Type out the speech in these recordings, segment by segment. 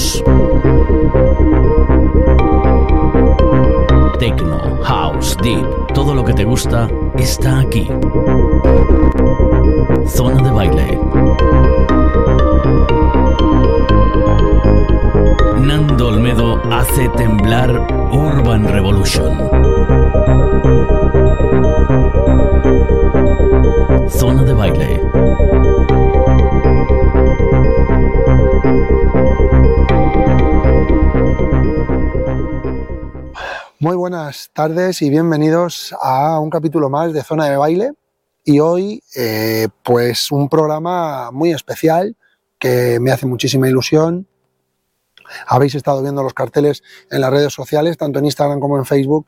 House. Techno, House, Deep, todo lo que te gusta está aquí. Zona de baile. Nando Olmedo hace temblar Urban Revolution. Zona de baile. Muy buenas tardes y bienvenidos a un capítulo más de Zona de Baile. Y hoy, eh, pues un programa muy especial que me hace muchísima ilusión. Habéis estado viendo los carteles en las redes sociales, tanto en Instagram como en Facebook,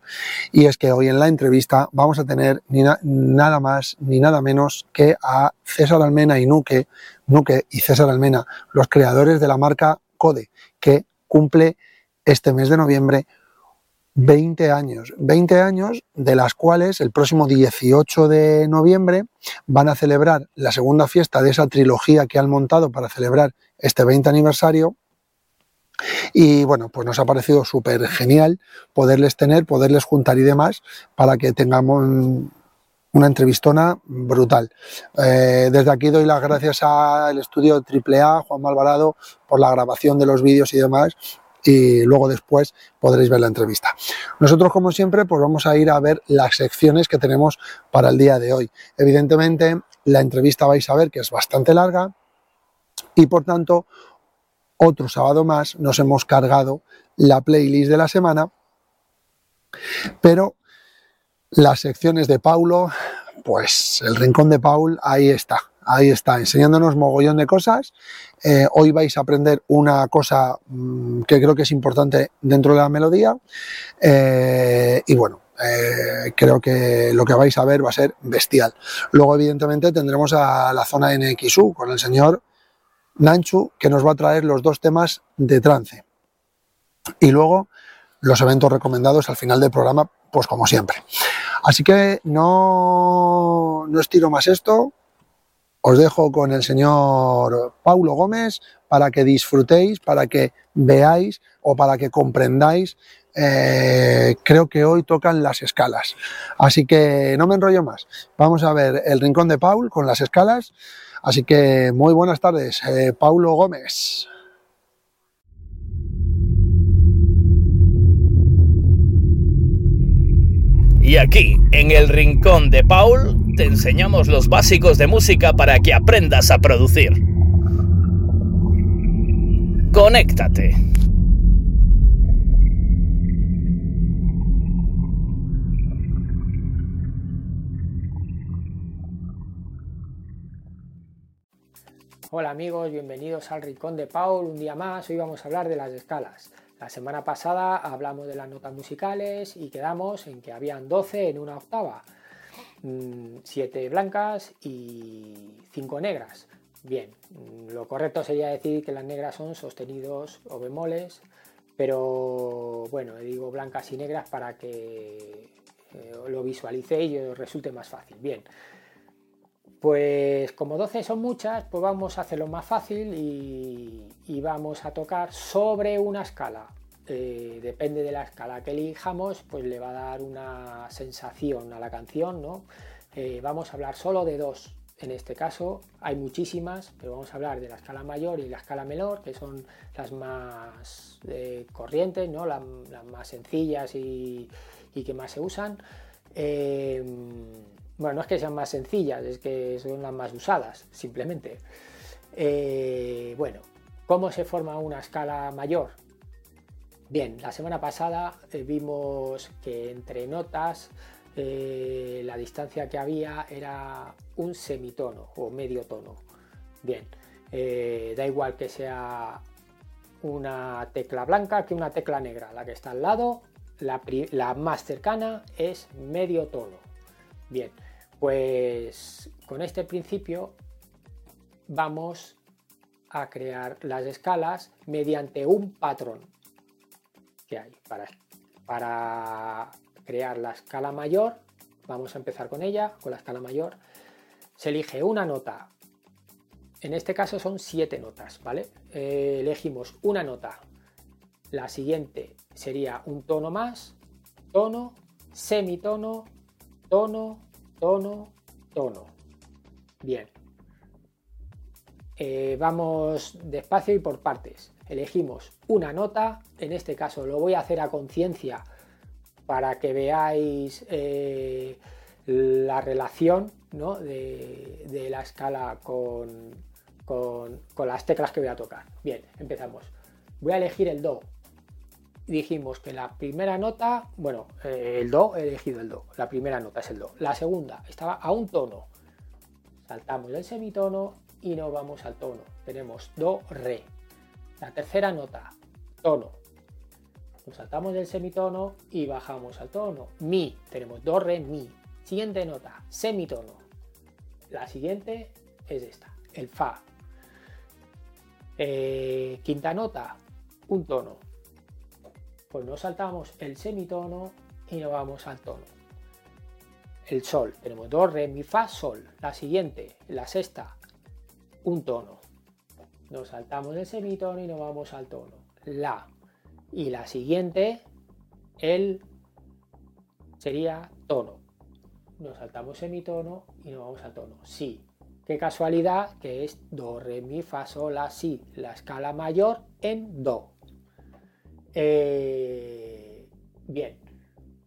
y es que hoy en la entrevista vamos a tener nada más ni nada menos que a César Almena y Nuque, Nuque y César Almena, los creadores de la marca Code, que cumple este mes de noviembre 20 años, 20 años de las cuales el próximo 18 de noviembre van a celebrar la segunda fiesta de esa trilogía que han montado para celebrar este 20 aniversario. Y bueno, pues nos ha parecido súper genial poderles tener, poderles juntar y demás para que tengamos una entrevistona brutal. Eh, desde aquí doy las gracias al estudio AAA, Juan Malvarado, por la grabación de los vídeos y demás y luego después podréis ver la entrevista. Nosotros, como siempre, pues vamos a ir a ver las secciones que tenemos para el día de hoy. Evidentemente, la entrevista vais a ver que es bastante larga y por tanto, otro sábado más nos hemos cargado la playlist de la semana, pero las secciones de Paulo, pues el rincón de Paul, ahí está ahí está, enseñándonos mogollón de cosas. Eh, hoy vais a aprender una cosa mm, que creo que es importante dentro de la melodía. Eh, y bueno, eh, creo que lo que vais a ver va a ser bestial. Luego, evidentemente, tendremos a la zona NXU con el señor Nanchu, que nos va a traer los dos temas de trance. Y luego los eventos recomendados al final del programa, pues como siempre. Así que no, no estiro más esto, os dejo con el señor Paulo Gómez para que disfrutéis, para que veáis o para que comprendáis. Eh, creo que hoy tocan las escalas. Así que no me enrollo más. Vamos a ver el rincón de Paul con las escalas. Así que muy buenas tardes, eh, Paulo Gómez. Y aquí, en el rincón de Paul, te enseñamos los básicos de música para que aprendas a producir. Conéctate. Hola amigos, bienvenidos al Rincón de Paul. Un día más, hoy vamos a hablar de las escalas. La semana pasada hablamos de las notas musicales y quedamos en que habían 12 en una octava. 7 mm, blancas y 5 negras. Bien, mm, lo correcto sería decir que las negras son sostenidos o bemoles, pero bueno, digo blancas y negras para que eh, lo visualicéis y os resulte más fácil. Bien, pues como 12 son muchas, pues vamos a hacerlo más fácil y, vamos a tocar sobre una escala. Eh, depende de la escala que elijamos, pues le va a dar una sensación a la canción, ¿no? Eh, vamos a hablar solo de dos. En este caso hay muchísimas, pero vamos a hablar de la escala mayor y la escala menor, que son las más eh, corrientes, ¿no? las, más sencillas y, que más se usan. Bueno, no es que sean más sencillas, es que son las más usadas, simplemente. bueno, ¿cómo se forma una escala mayor? Bien, la semana pasada eh, vimos que entre notas eh, la distancia que había era un semitono o medio tono. Bien, eh, da igual que sea una tecla blanca que una tecla negra. La que está al lado, la, la más cercana es medio tono. Bien, pues con este principio vamos a crear las escalas mediante un patrón hay. Para, para crear la escala mayor, vamos a empezar con ella, con la escala mayor, se elige una nota En este caso son siete notas, ¿vale? Eh, elegimos una nota. La siguiente sería un tono más, tono, semitono, tono, tono, tono. Bien. Eh, vamos despacio y por partes. Elegimos una nota, en este caso lo voy a hacer a conciencia para que veáis eh, la relación de, la escala con, con, las teclas que voy a tocar. Bien, empezamos. Voy a elegir el Do. Dijimos que la primera nota, bueno, eh, el Do, he elegido el Do. La primera nota es el Do. La segunda estaba a un tono. Saltamos del semitono y nos vamos al tono. Tenemos Do, Re. La tercera nota, tono. Saltamos del semitono y bajamos al tono. Mi. Tenemos Do, Re, Mi. Siguiente nota, semitono. La siguiente es esta, el Fa. Eh, quinta nota, un tono. Pues nos saltamos el semitono y nos vamos al tono. El sol, tenemos do, re, mi, fa, sol. La siguiente, la sexta, un tono. Nos saltamos el semitono y nos vamos al tono. La. Y la siguiente, el sería tono. Nos saltamos semitono y nos vamos al tono. Si. Qué casualidad que es do, re, mi, fa, sol, la, si, la escala mayor en do. Eh, bien.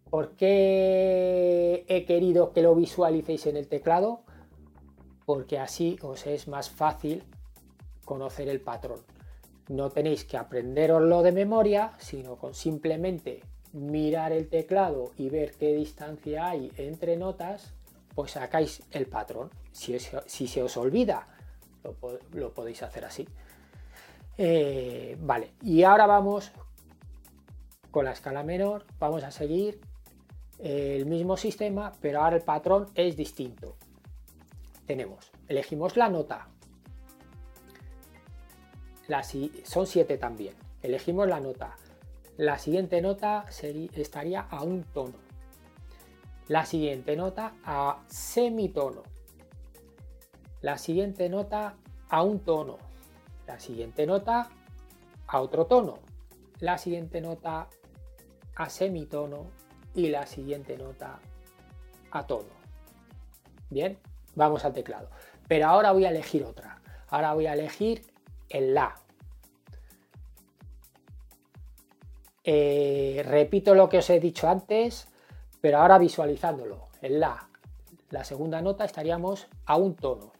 ¿Por qué he querido que lo visualicéis en el teclado? Porque así os es más fácil conocer el patrón. No tenéis que aprenderoslo de memoria, sino con simplemente mirar el teclado y ver qué distancia hay entre notas, pues sacáis el patrón. Si, se os olvida, lo, podéis hacer así. Eh, vale, y ahora vamos con la escala menor, vamos a seguir el mismo sistema, pero ahora el patrón es distinto. Tenemos, elegimos la nota. son siete también. Elegimos la nota. La siguiente nota estaría a un tono. La siguiente nota a semitono. La siguiente nota a un tono. La siguiente nota a otro tono. La siguiente nota a semitono y la siguiente nota a tono. Bien, vamos al teclado. Pero ahora voy a elegir otra. Ahora voy a elegir el La. Eh, repito lo que os he dicho antes, pero ahora visualizándolo. El La. La segunda nota estaríamos a un tono.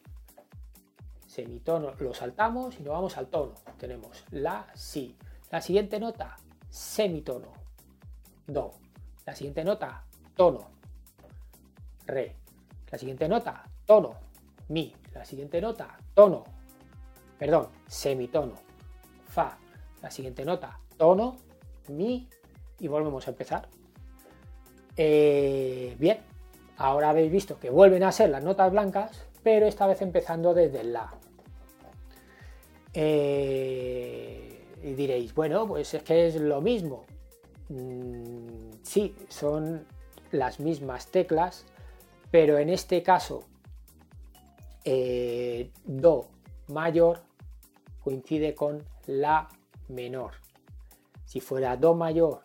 Semitono lo saltamos y nos vamos al tono. Tenemos La, Si. La siguiente nota, semitono. Do. La siguiente nota, tono. Re. La siguiente nota, tono. Mi. La siguiente nota, tono. Perdón, semitono. Fa. La siguiente nota, tono. Mi. Y volvemos a empezar. Eh, bien, ahora habéis visto que vuelven a ser las notas blancas, pero esta vez empezando desde el La. Eh, y diréis, bueno, pues es que es lo mismo. Mm, sí, son las mismas teclas, pero en este caso eh, Do mayor coincide con La menor. Si fuera Do mayor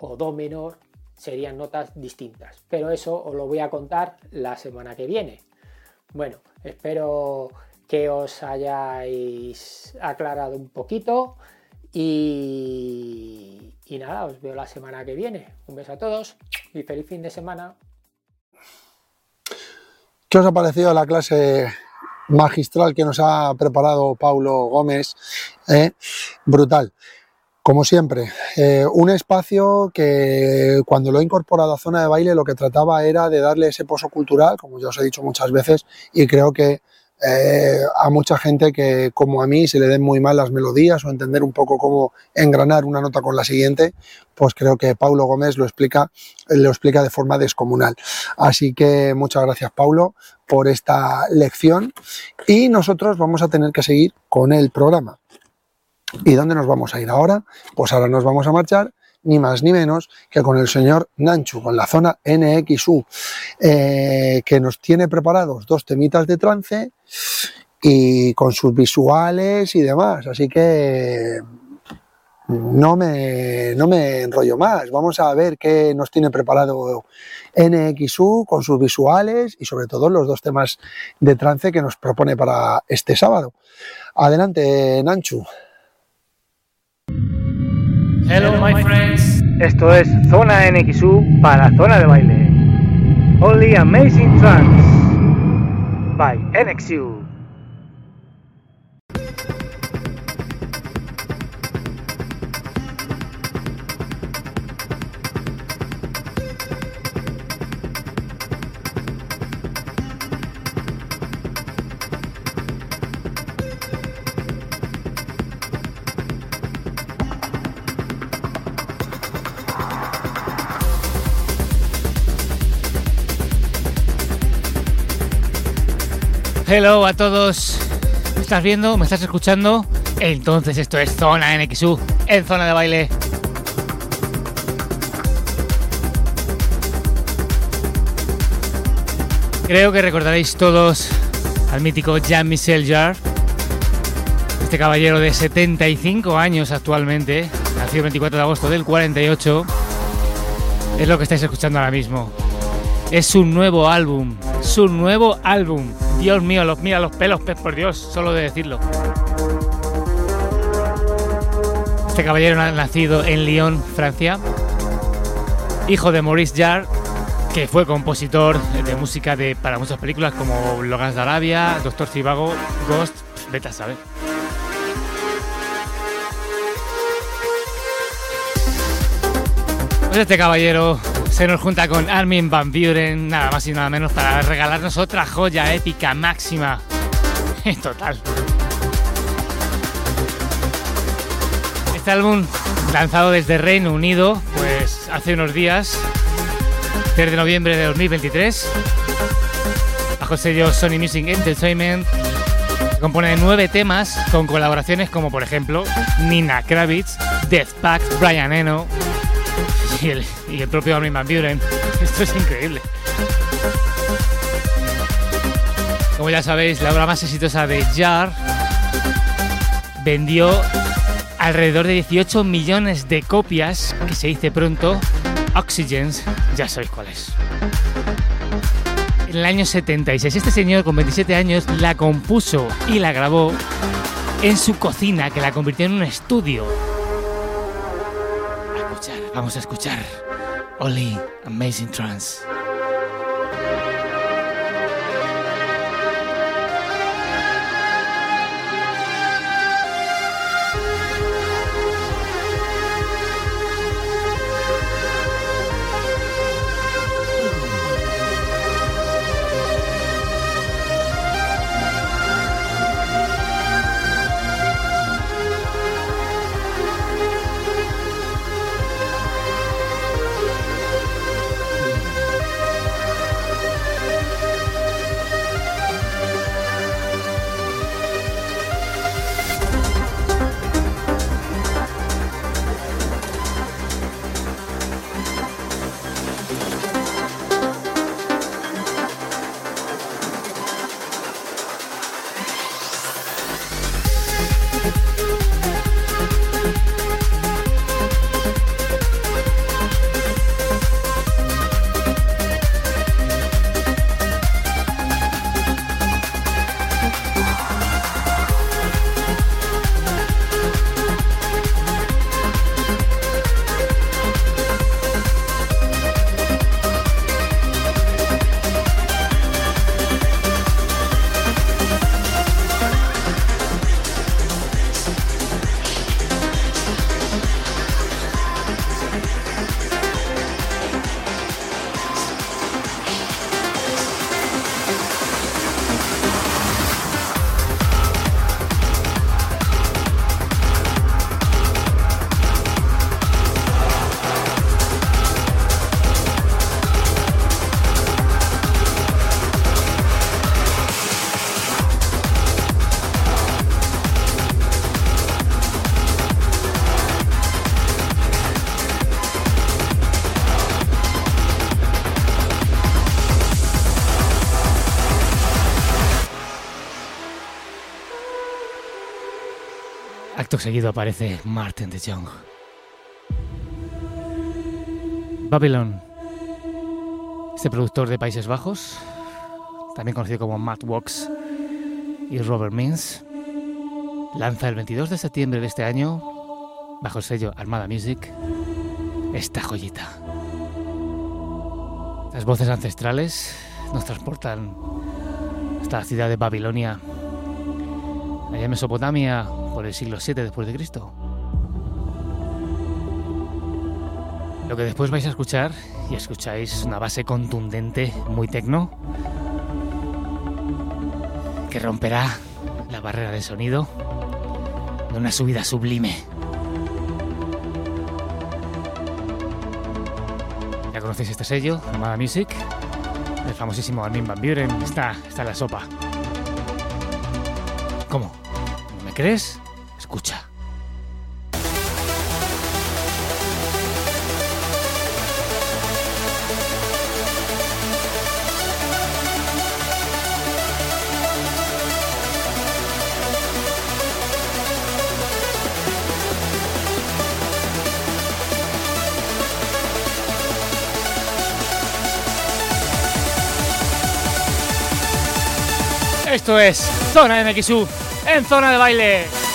o Do menor, serían notas distintas. Pero eso os lo voy a contar la semana que viene. Bueno, espero que os hayáis aclarado un poquito y, nada, os veo la semana que viene. Un beso a todos y feliz fin de semana. ¿Qué os ha parecido la clase magistral que nos ha preparado Paulo Gómez? Eh, brutal. Como siempre, eh, un espacio que cuando lo he incorporado a zona de baile lo que trataba era de darle ese pozo cultural, como ya os he dicho muchas veces, y creo que eh, a mucha gente que, como a mí, se le den muy mal las melodías o entender un poco cómo engranar una nota con la siguiente, pues creo que Paulo Gómez lo explica, lo explica de forma descomunal. Así que muchas gracias, Paulo, por esta lección y nosotros vamos a tener que seguir con el programa. ¿Y dónde nos vamos a ir ahora? Pues ahora nos vamos a marchar ni más ni menos que con el señor Nanchu, con la zona NXU, eh, que nos tiene preparados dos temitas de trance y con sus visuales y demás. Así que no me, no me enrollo más. Vamos a ver qué nos tiene preparado NXU con sus visuales y sobre todo los dos temas de trance que nos propone para este sábado. Adelante, Nanchu. Hello, my friends. Esto es Zona NXU para Zona de Baile. Only Amazing Trance by NXU. Hello a todos. ¿Me estás viendo? ¿Me estás escuchando? Entonces esto es Zona NXU en zona de baile. Creo que recordaréis todos al mítico Jean-Michel Jarre, este caballero de 75 años actualmente, nacido el 24 de agosto del 48, es lo que estáis escuchando ahora mismo. Es su nuevo álbum, su nuevo álbum, Dios mío, los, mira los pelos, por Dios, solo de decirlo. Este caballero nacido en Lyon, Francia, hijo de Maurice Jarre, que fue compositor de música de, para muchas películas como Logan de Arabia, Doctor Cibago, Ghost, vete a saber. Pues este caballero se nos junta con Armin Van Buren, nada más y nada menos, para regalarnos otra joya épica máxima. En total. Este álbum, lanzado desde Reino Unido, pues hace unos días, 3 de noviembre de 2023, bajo el sello Sony Music Entertainment, se compone de nueve temas con colaboraciones como por ejemplo Nina Kravitz, Death Pact, Brian Eno, y el, y el propio Armin Van Buren. Esto es increíble. Como ya sabéis, la obra más exitosa de Jar vendió alrededor de 18 millones de copias, que se dice pronto, Oxygens, ya sabéis cuál es. En el año 76, este señor con 27 años la compuso y la grabó en su cocina, que la convirtió en un estudio Vamos a escuchar Only Amazing Trance. Seguido aparece Martin de Jong. Babylon. Este productor de Países Bajos, también conocido como Matt Walks y Robert Means, lanza el 22 de septiembre de este año, bajo el sello Armada Music, esta joyita. Las voces ancestrales nos transportan hasta la ciudad de Babilonia, allá en Mesopotamia, por el siglo VII después de Cristo. Lo que después vais a escuchar, y escucháis una base contundente, muy tecno, que romperá la barrera de sonido de una subida sublime. Ya conocéis este sello, Armada Music, el famosísimo Armin Van Buren, está, está la sopa. ¿Cómo? ¿No me crees? Escucha. Esto es Zona MXU en Zona de Baile.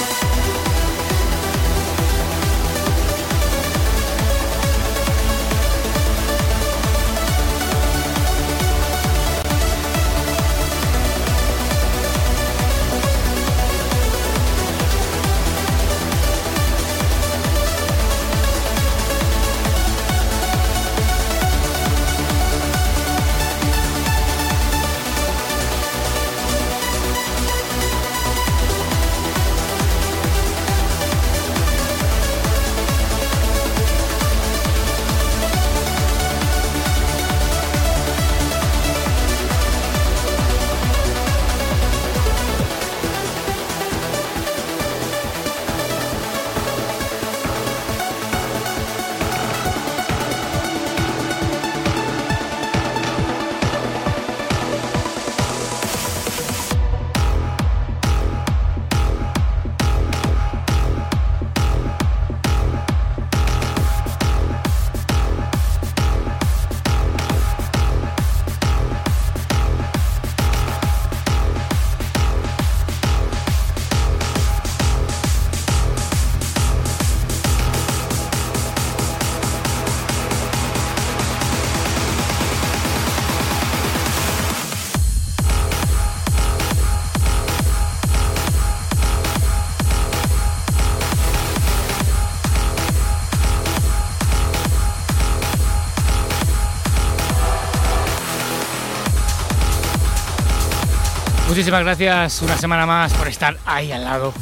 Muchísimas gracias una semana más por estar ahí al lado,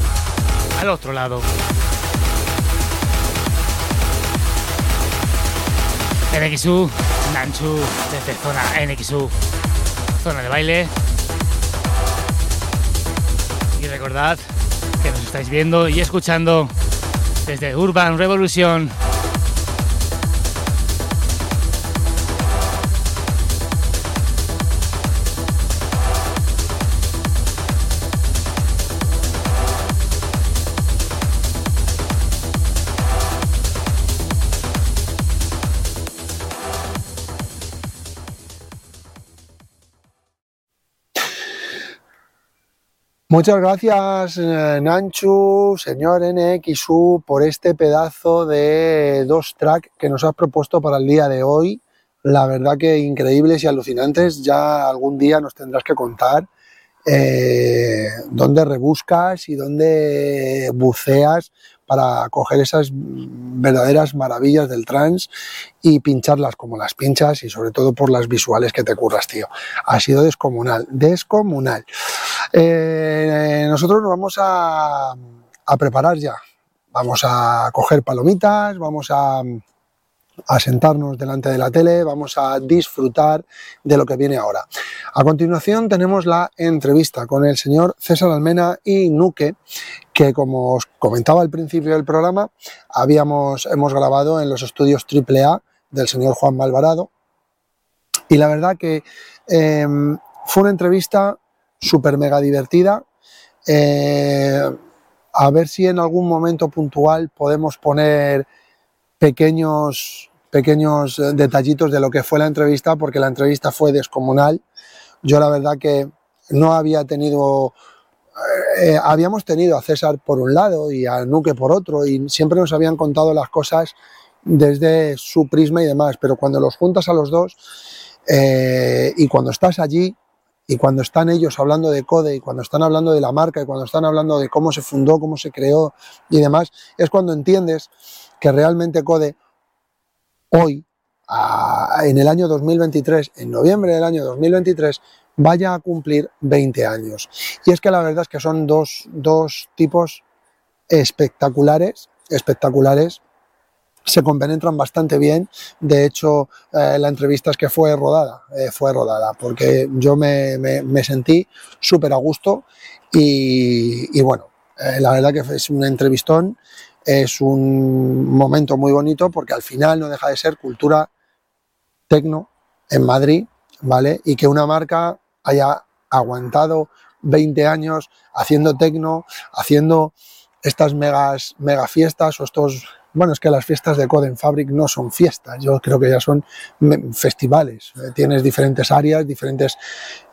al otro lado. NXU, Nanchu, desde zona NXU, zona de baile. Y recordad que nos estáis viendo y escuchando desde Urban Revolution Muchas gracias, eh, Nanchu, señor NXU, por este pedazo de dos tracks que nos has propuesto para el día de hoy. La verdad que increíbles y alucinantes. Ya algún día nos tendrás que contar eh, dónde rebuscas y dónde buceas para coger esas verdaderas maravillas del trans y pincharlas como las pinchas y sobre todo por las visuales que te curras, tío. Ha sido descomunal, descomunal. Eh, nosotros nos vamos a, preparar ya. Vamos a coger palomitas, vamos a a sentarnos delante de la tele, vamos a disfrutar de lo que viene ahora. A continuación tenemos la entrevista con el señor César Almena y Nuque, que como os comentaba al principio del programa, habíamos, hemos grabado en los estudios AAA del señor Juan Malvarado. Y la verdad que em, fue una entrevista súper mega divertida. Eh, a ver si en algún momento puntual podemos poner pequeños, pequeños eh, detallitos de lo que fue la entrevista, porque la entrevista fue descomunal. Yo la verdad que no había tenido, eh, habíamos tenido a César por un lado y a Nuque por otro, y siempre nos habían contado las cosas desde su prisma y demás, pero cuando los juntas a los dos y cuando estás allí y cuando están ellos hablando de Code y cuando están hablando de la marca y cuando están hablando de cómo se fundó, cómo se creó y demás, es cuando entiendes que realmente Code hoy, en el año 2023, en noviembre del año 2023, vaya a cumplir 20 años. Y es que la verdad es que son dos, dos tipos espectaculares, espectaculares, se compenetran bastante bien. De hecho, eh, la entrevista es que fue rodada, eh, fue rodada, porque yo me, me, sentí súper a gusto y, y bueno, eh, la verdad que es un entrevistón, es un momento muy bonito porque al final no deja de ser cultura tecno en Madrid, ¿vale? Y que una marca haya aguantado 20 años haciendo tecno, haciendo estas megas, mega fiestas o estos bueno, es que las fiestas de Coden Fabric no son fiestas, yo creo que ya son festivales. Tienes diferentes áreas, diferentes,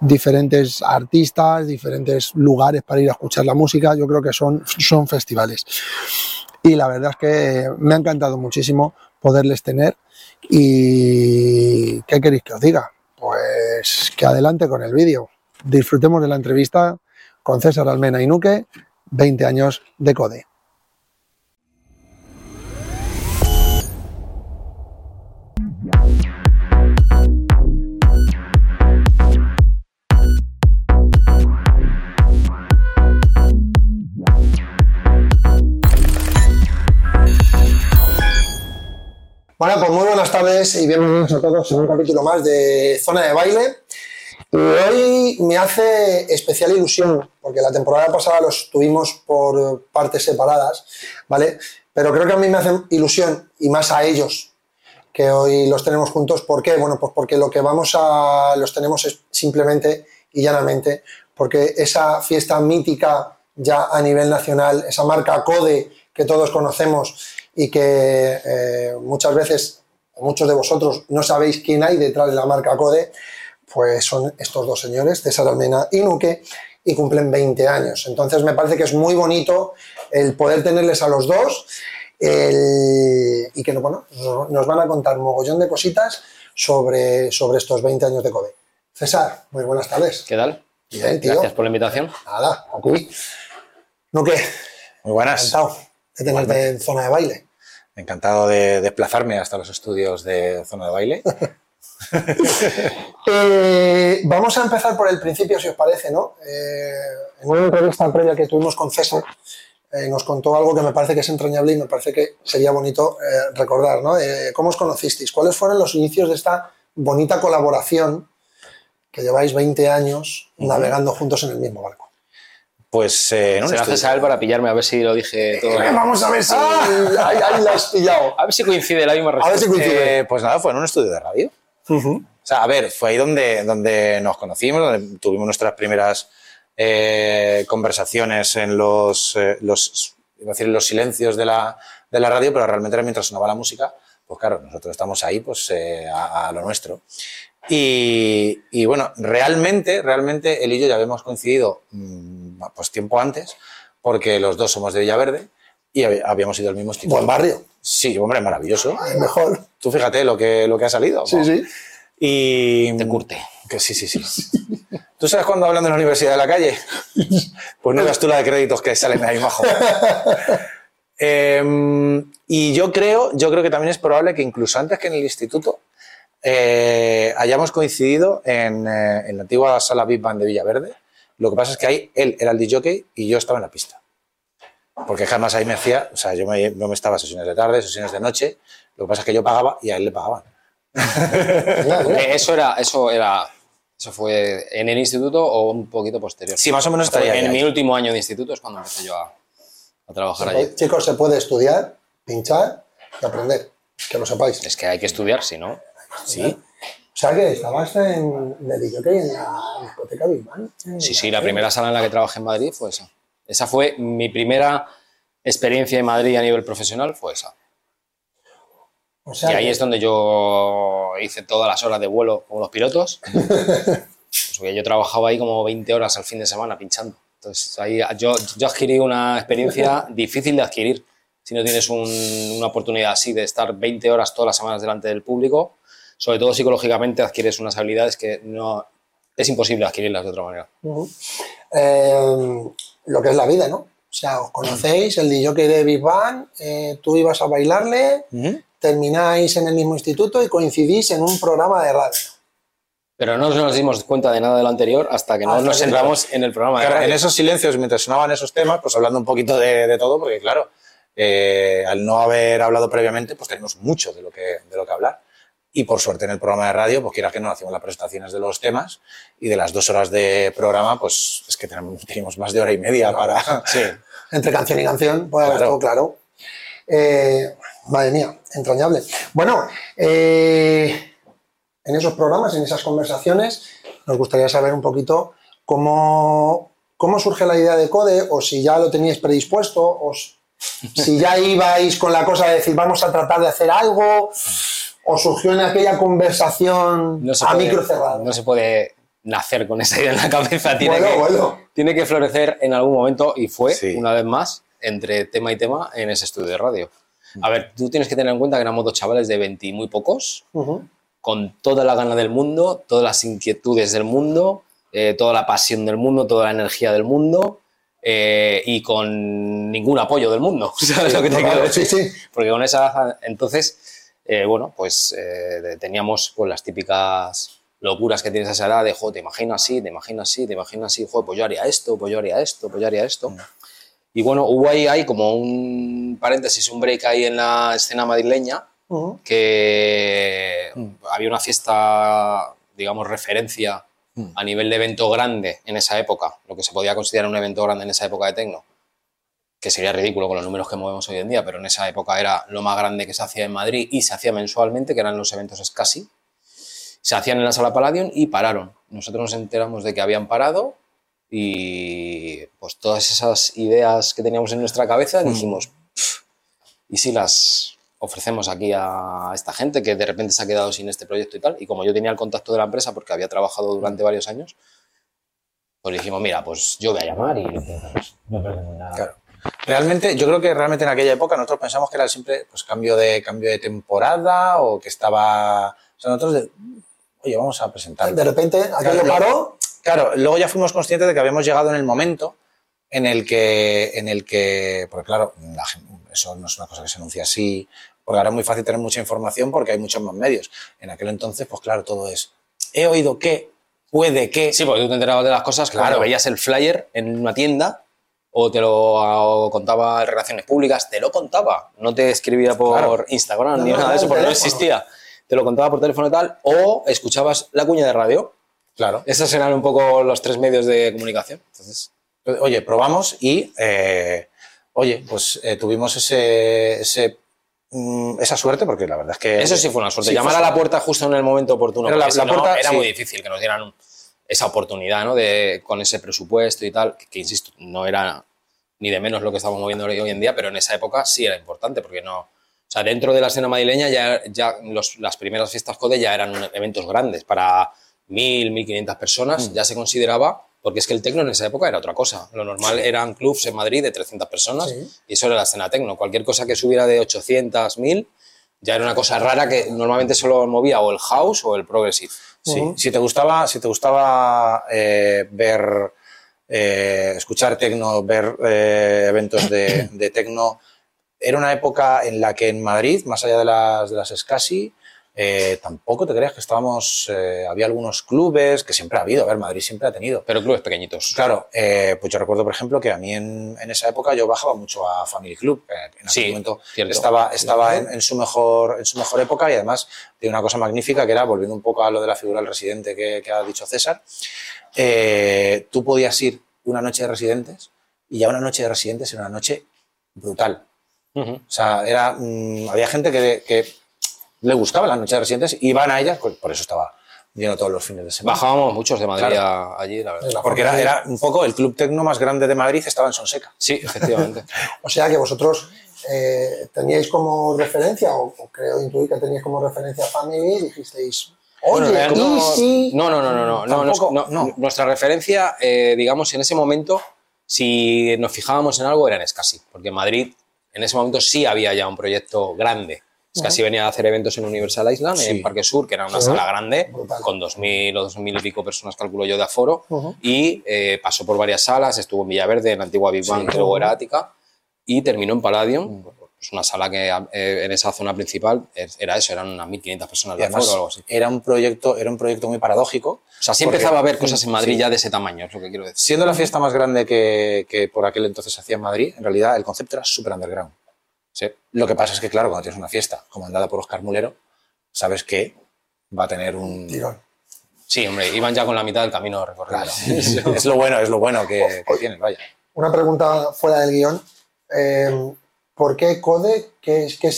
diferentes artistas, diferentes lugares para ir a escuchar la música, yo creo que son, son festivales. Y la verdad es que me ha encantado muchísimo poderles tener. ¿Y qué queréis que os diga? Pues que adelante con el vídeo. Disfrutemos de la entrevista con César Almena y Nuque, 20 años de Code. Bueno, pues muy buenas tardes y bienvenidos a todos en un capítulo más de Zona de Baile. Y hoy me hace especial ilusión, porque la temporada pasada los tuvimos por partes separadas, ¿vale? Pero creo que a mí me hace ilusión, y más a ellos, que hoy los tenemos juntos. ¿Por qué? Bueno, pues porque lo que vamos a los tenemos es simplemente y llanamente porque esa fiesta mítica ya a nivel nacional, esa marca CODE que todos conocemos y que eh, muchas veces muchos de vosotros no sabéis quién hay detrás de la marca CODE, pues son estos dos señores, César Almena y Nuque, y cumplen 20 años. Entonces me parece que es muy bonito el poder tenerles a los dos y que bueno, nos van a contar un mogollón de cositas sobre, sobre estos 20 años de CODE. César, muy buenas tardes. ¿Qué tal? Bien, tío. Gracias por la invitación. Nada, aquí. Nuque. Muy buenas. Encantado de tenerte en zona de baile. Encantado de desplazarme hasta los estudios de Zona de Baile. Eh, vamos a empezar por el principio, si os parece, ¿no? Eh, en una entrevista previa que tuvimos con César, eh, nos contó algo que me parece que es entrañable y me parece que sería bonito recordar, ¿no? ¿Cómo os conocisteis? ¿Cuáles fueron los inicios de esta bonita colaboración que lleváis 20 años navegando juntos en el mismo barco? Pues eh, no, Se lo haces a él para pillarme, a ver si lo dije todo. bien. Vamos a ver si ah. ahí, la has pillado. A ver si coincide la misma respuesta. A ver si coincide. Eh, pues nada, fue en un estudio de radio. O sea, a ver, fue ahí donde, donde nos conocimos, donde tuvimos nuestras primeras eh, conversaciones en los, eh, los, decir, los silencios de la, de la radio, pero realmente era mientras sonaba la música. Pues claro, nosotros estamos ahí pues, eh, a, a, lo nuestro. Y, y, bueno, realmente, realmente él y yo ya habíamos coincidido mm, pues tiempo antes, porque los dos somos de Villaverde y habíamos ido al mismo instituto. Buen barrio. Sí, hombre, maravilloso. mejor. Tú fíjate lo que, lo que ha salido. Sí, sí. Y... Te curte. Que sí, sí, sí. ¿Tú sabes cuando hablan de la universidad de la calle? Pues no veas tú la de créditos que salen ahí bajo. eh, y yo creo, yo creo que también es probable que incluso antes que en el instituto eh, hayamos coincidido en, eh, en, la antigua sala Big Band de Villaverde. Lo que pasa es que ahí él era el DJ y yo estaba en la pista. Porque jamás ahí me hacía, o sea, yo me, yo me estaba sesiones de tarde, sesiones de noche. Lo que pasa es que yo pagaba y a él le pagaban. Eh, eso era, eso era, eso fue en el instituto o un poquito posterior. Sí, más o menos estaría. En ahí. mi último año de instituto es cuando empecé yo a, a trabajar allí. Chicos, se puede estudiar, pinchar y aprender. Que lo sepáis. Es que hay que estudiar, si no. Sí. O sea que estabas en, de en la discoteca Big Bang. Sí, sí, la primera sala en la que trabajé en Madrid fue esa. Esa fue mi primera experiencia en Madrid a nivel profesional, fue esa. y ahí es donde yo hice todas las horas de vuelo como los pilotos. Pues yo trabajaba ahí como 20 horas al fin de semana pinchando. Entonces ahí yo, yo adquirí una experiencia difícil de adquirir si no tienes una oportunidad así de estar 20 horas todas las semanas delante del público. Sobre todo psicológicamente adquieres unas habilidades que no es imposible adquirirlas de otra manera. Eh, lo que es la vida, ¿no? O sea, os conocéis, el DJ de Big Bang, eh, tú ibas a bailarle, termináis en el mismo instituto y coincidís en un programa de radio. Pero no nos dimos cuenta de nada de lo anterior hasta que no nos centramos en el programa de radio. En esos silencios, mientras sonaban esos temas, pues hablando un poquito de, todo, porque claro, eh, al no haber hablado previamente, pues tenemos mucho de lo que, de lo que hablar. Y por suerte en el programa de radio, pues quieras que no, hacíamos las presentaciones de los temas y de las dos horas de programa, pues es que tenemos, más de hora y media para... Sí. Entre canción y canción, puede haber todo claro. Eh, madre mía, entrañable. Bueno, eh, en esos programas, en esas conversaciones, nos gustaría saber un poquito cómo, cómo surge la idea de Code, o si ya lo teníais predispuesto, o si ya ibais con la cosa de decir vamos a tratar de hacer algo, o surgió en aquella conversación a micro cerrado. No se puede nacer con esa idea en la cabeza, tiene, que, tiene que florecer en algún momento y fue, una vez más, entre tema y tema en ese estudio de radio. A ver, tú tienes que tener en cuenta que éramos dos chavales de 20 y muy pocos, con toda la gana del mundo, todas las inquietudes del mundo, eh, toda la pasión del mundo, toda la energía del mundo. Eh, y con ningún apoyo del mundo, ¿sabes lo que te quiero decir? Sí, sí. Porque con esa entonces, eh, bueno, pues teníamos pues, las típicas locuras que tienes a esa edad de, joder, te imaginas así, te imaginas así, te imaginas así, joder, pues yo haría esto, pues yo haría esto, pues yo haría esto. Mm. Y bueno, hubo ahí, ahí como un paréntesis, un break ahí en la escena madrileña, que mm. había una fiesta, digamos, referencia mm. a nivel de evento grande en esa época, lo que se podía considerar un evento grande en esa época de Tecno, que sería ridículo con los números que movemos hoy en día, pero en esa época era lo más grande que se hacía en Madrid y se hacía mensualmente, que eran los eventos Scasi. Se hacían en la sala Palladium y pararon. Nosotros nos enteramos de que habían parado y pues todas esas ideas que teníamos en nuestra cabeza mm. dijimos, ¿y si las ofrecemos aquí a esta gente que de repente se ha quedado sin este proyecto y tal. Y como yo tenía el contacto de la empresa porque había trabajado durante varios años, pues dijimos, mira, pues yo voy a llamar y no perdemos nada. Claro. Realmente, yo creo que realmente en aquella época nosotros pensamos que era siempre pues, cambio, de, cambio de temporada o que estaba... O sea, nosotros, de, oye, vamos a presentar. De repente, aquello claro, paró. Claro, luego ya fuimos conscientes de que habíamos llegado en el momento en el que, en el que porque claro, eso no es una cosa que se anuncia así, porque ahora es muy fácil tener mucha información porque hay muchos más medios. En aquel entonces, pues claro, todo es, he oído que, puede que... Sí, porque tú te enterabas de las cosas claro. cuando veías el flyer en una tienda o te lo contaba en relaciones públicas, te lo contaba, no te escribía por Instagram ni nada de eso, porque no existía. Te lo contaba por teléfono y tal, o escuchabas la cuña de radio. Claro. Esos eran un poco los tres medios de comunicación. Entonces, oye, probamos y, eh, oye, pues eh, tuvimos ese, ese Mm, esa suerte, porque la verdad es que. Eso sí fue una suerte. Llamar a la puerta justo en el momento oportuno. la, puerta, era muy difícil que nos dieran esa oportunidad, ¿no? De, con ese presupuesto y tal, que, insisto, no era ni de menos lo que estamos moviendo hoy en día, pero en esa época sí era importante, porque no. O sea, dentro de la escena madrileña ya, ya las primeras fiestas CODE ya eran eventos grandes, para mil, mil quinientas personas, mm. ya se consideraba porque es que el tecno en esa época era otra cosa. Lo normal eran clubs en Madrid de 300 personas y eso era la escena tecno. Cualquier cosa que subiera de 800, 1000 ya era una cosa rara que normalmente solo movía o el house o el progressive. Sí. Si te gustaba, si te gustaba eh, ver, eh, escuchar tecno, ver eh, eventos de, de tecno, era una época en la que en Madrid, más allá de las, de las Scasi, eh, tampoco te creas que estábamos, eh, había algunos clubes que siempre ha habido, a ver, Madrid siempre ha tenido. Pero clubes pequeñitos. Claro, eh, pues yo recuerdo, por ejemplo, que a mí en, esa época yo bajaba mucho a Family Club, en aquel momento estaba, estaba en, su mejor, en su mejor época y además de una cosa magnífica que era, volviendo un poco a lo de la figura del residente que, ha dicho César, tú podías ir una noche de residentes y ya una noche de residentes era una noche brutal. O sea, era, mm, había gente que, que le gustaban las noches de residentes y iban a ellas, pues por eso estaba lleno todos los fines de semana. Bajábamos muchos de Madrid allí, la verdad. Porque era, era, un poco el club tecno más grande de Madrid, estaba en Sonseca. Sí, efectivamente. o sea que vosotros eh, teníais como referencia, o, creo intuir que teníais como referencia Family, y dijisteis, Oye, no, no, no, no, no, no, no, Nuestra referencia, eh, digamos, en ese momento, si nos fijábamos en algo, era en Scasi, porque en Madrid en ese momento sí había ya un proyecto grande. Scasi venía a hacer eventos en Universal Island, en Parque Sur, que era una sala grande, con 2.000 o 2.000 y pico personas, calculo yo, de aforo, y eh, pasó por varias salas, estuvo en Villaverde, en la antigua Big Bang, que luego era Ática, y terminó en Palladium, es una sala que eh, en esa zona principal era eso, eran unas 1.500 personas de aforo o algo así. Era un, proyecto, era un proyecto muy paradójico. O sea, sí empezaba a haber cosas en Madrid ya de ese tamaño, es lo que quiero decir. Siendo la fiesta más grande que, que por aquel entonces se hacía en Madrid, en realidad el concepto era súper underground. Sí. Lo que pasa es que, claro, cuando tienes una fiesta comandada por Oscar Mulero, sabes que va a tener un... Tirón. Sí, hombre, iban ya con la mitad del camino recorrido. es lo bueno, es lo bueno que, que tienen, vaya. Una pregunta fuera del guion. Eh, ¿Por qué Code? Que, que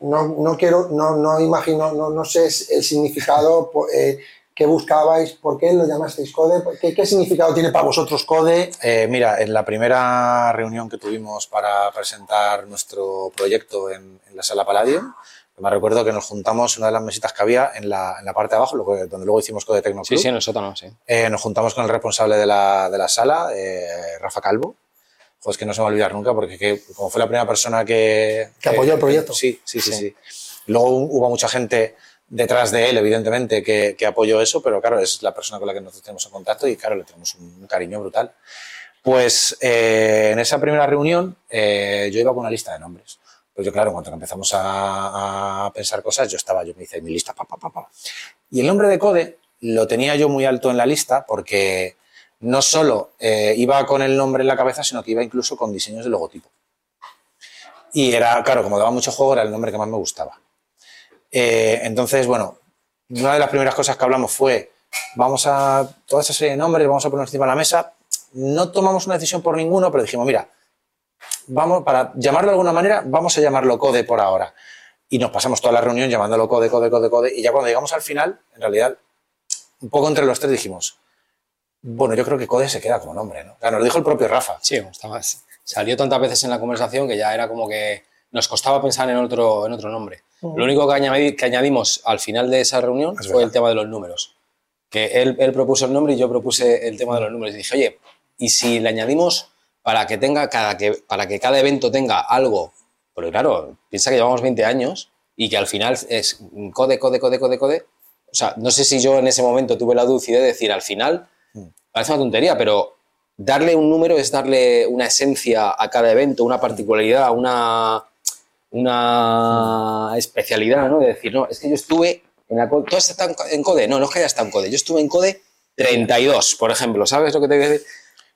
no, no, quiero, no, no imagino, no, no, sé el significado eh, que buscabais, ¿por qué lo llamasteis Code? ¿Qué, qué significado tiene para vosotros Code? Eh, mira, en la primera reunión que tuvimos para presentar nuestro proyecto en, la sala Palladium, me recuerdo que nos juntamos en una de las mesitas que había en la, en la parte de abajo, donde luego hicimos Code Tecno Sí, sí, en el sótano, sí. Eh, nos juntamos con el responsable de la, de la sala, Rafa Calvo, pues que no se me va a olvidar nunca, porque como fue la primera persona que... Que, apoyó el proyecto. Sí, sí, sí, sí, Luego hubo mucha gente detrás de él, evidentemente, que, que, apoyó eso, pero claro, es la persona con la que nosotros tenemos en contacto y claro, le tenemos un, cariño brutal. Pues eh, en esa primera reunión eh, yo iba con una lista de nombres. Pues yo, claro, cuando empezamos a, a, pensar cosas, yo estaba, yo me hice mi lista, pa, pa, pa, pa. Y el nombre de Code lo tenía yo muy alto en la lista porque no solo eh, iba con el nombre en la cabeza, sino que iba incluso con diseños de logotipo. Y era, claro, como daba mucho juego, era el nombre que más me gustaba. Eh, entonces, bueno, una de las primeras cosas que hablamos fue, vamos a toda esa serie de nombres, vamos a poner encima de la mesa. No tomamos una decisión por ninguno, pero dijimos, mira, vamos, para llamarlo de alguna manera, vamos a llamarlo Code por ahora. Y nos pasamos toda la reunión llamándolo Code, Code, Code, Code. Y ya cuando llegamos al final, en realidad, un poco entre los tres dijimos, bueno, yo creo que Code se queda como nombre, ¿no? nos lo dijo el propio Rafa. Sí, salió tantas veces en la conversación que ya era como que nos costaba pensar en otro, en otro nombre. Lo único que, que, añadimos al final de esa reunión fue el tema de los números. Que él, él, propuso el nombre y yo propuse el tema de los números. Y dije, oye, ¿y si le añadimos para que, tenga cada, que, para que cada evento tenga algo? Porque claro, piensa que llevamos 20 años y que al final es code, code, code, code, code. O sea, no sé si yo en ese momento tuve la dulce de decir, al final parece una tontería, pero darle un número es darle una esencia a cada evento, una particularidad, una, una especialidad, ¿no? De decir, no, es que yo estuve en la todo está en code, no, no es que haya estado en code, yo estuve en code 32, por ejemplo, ¿sabes lo que te a decir?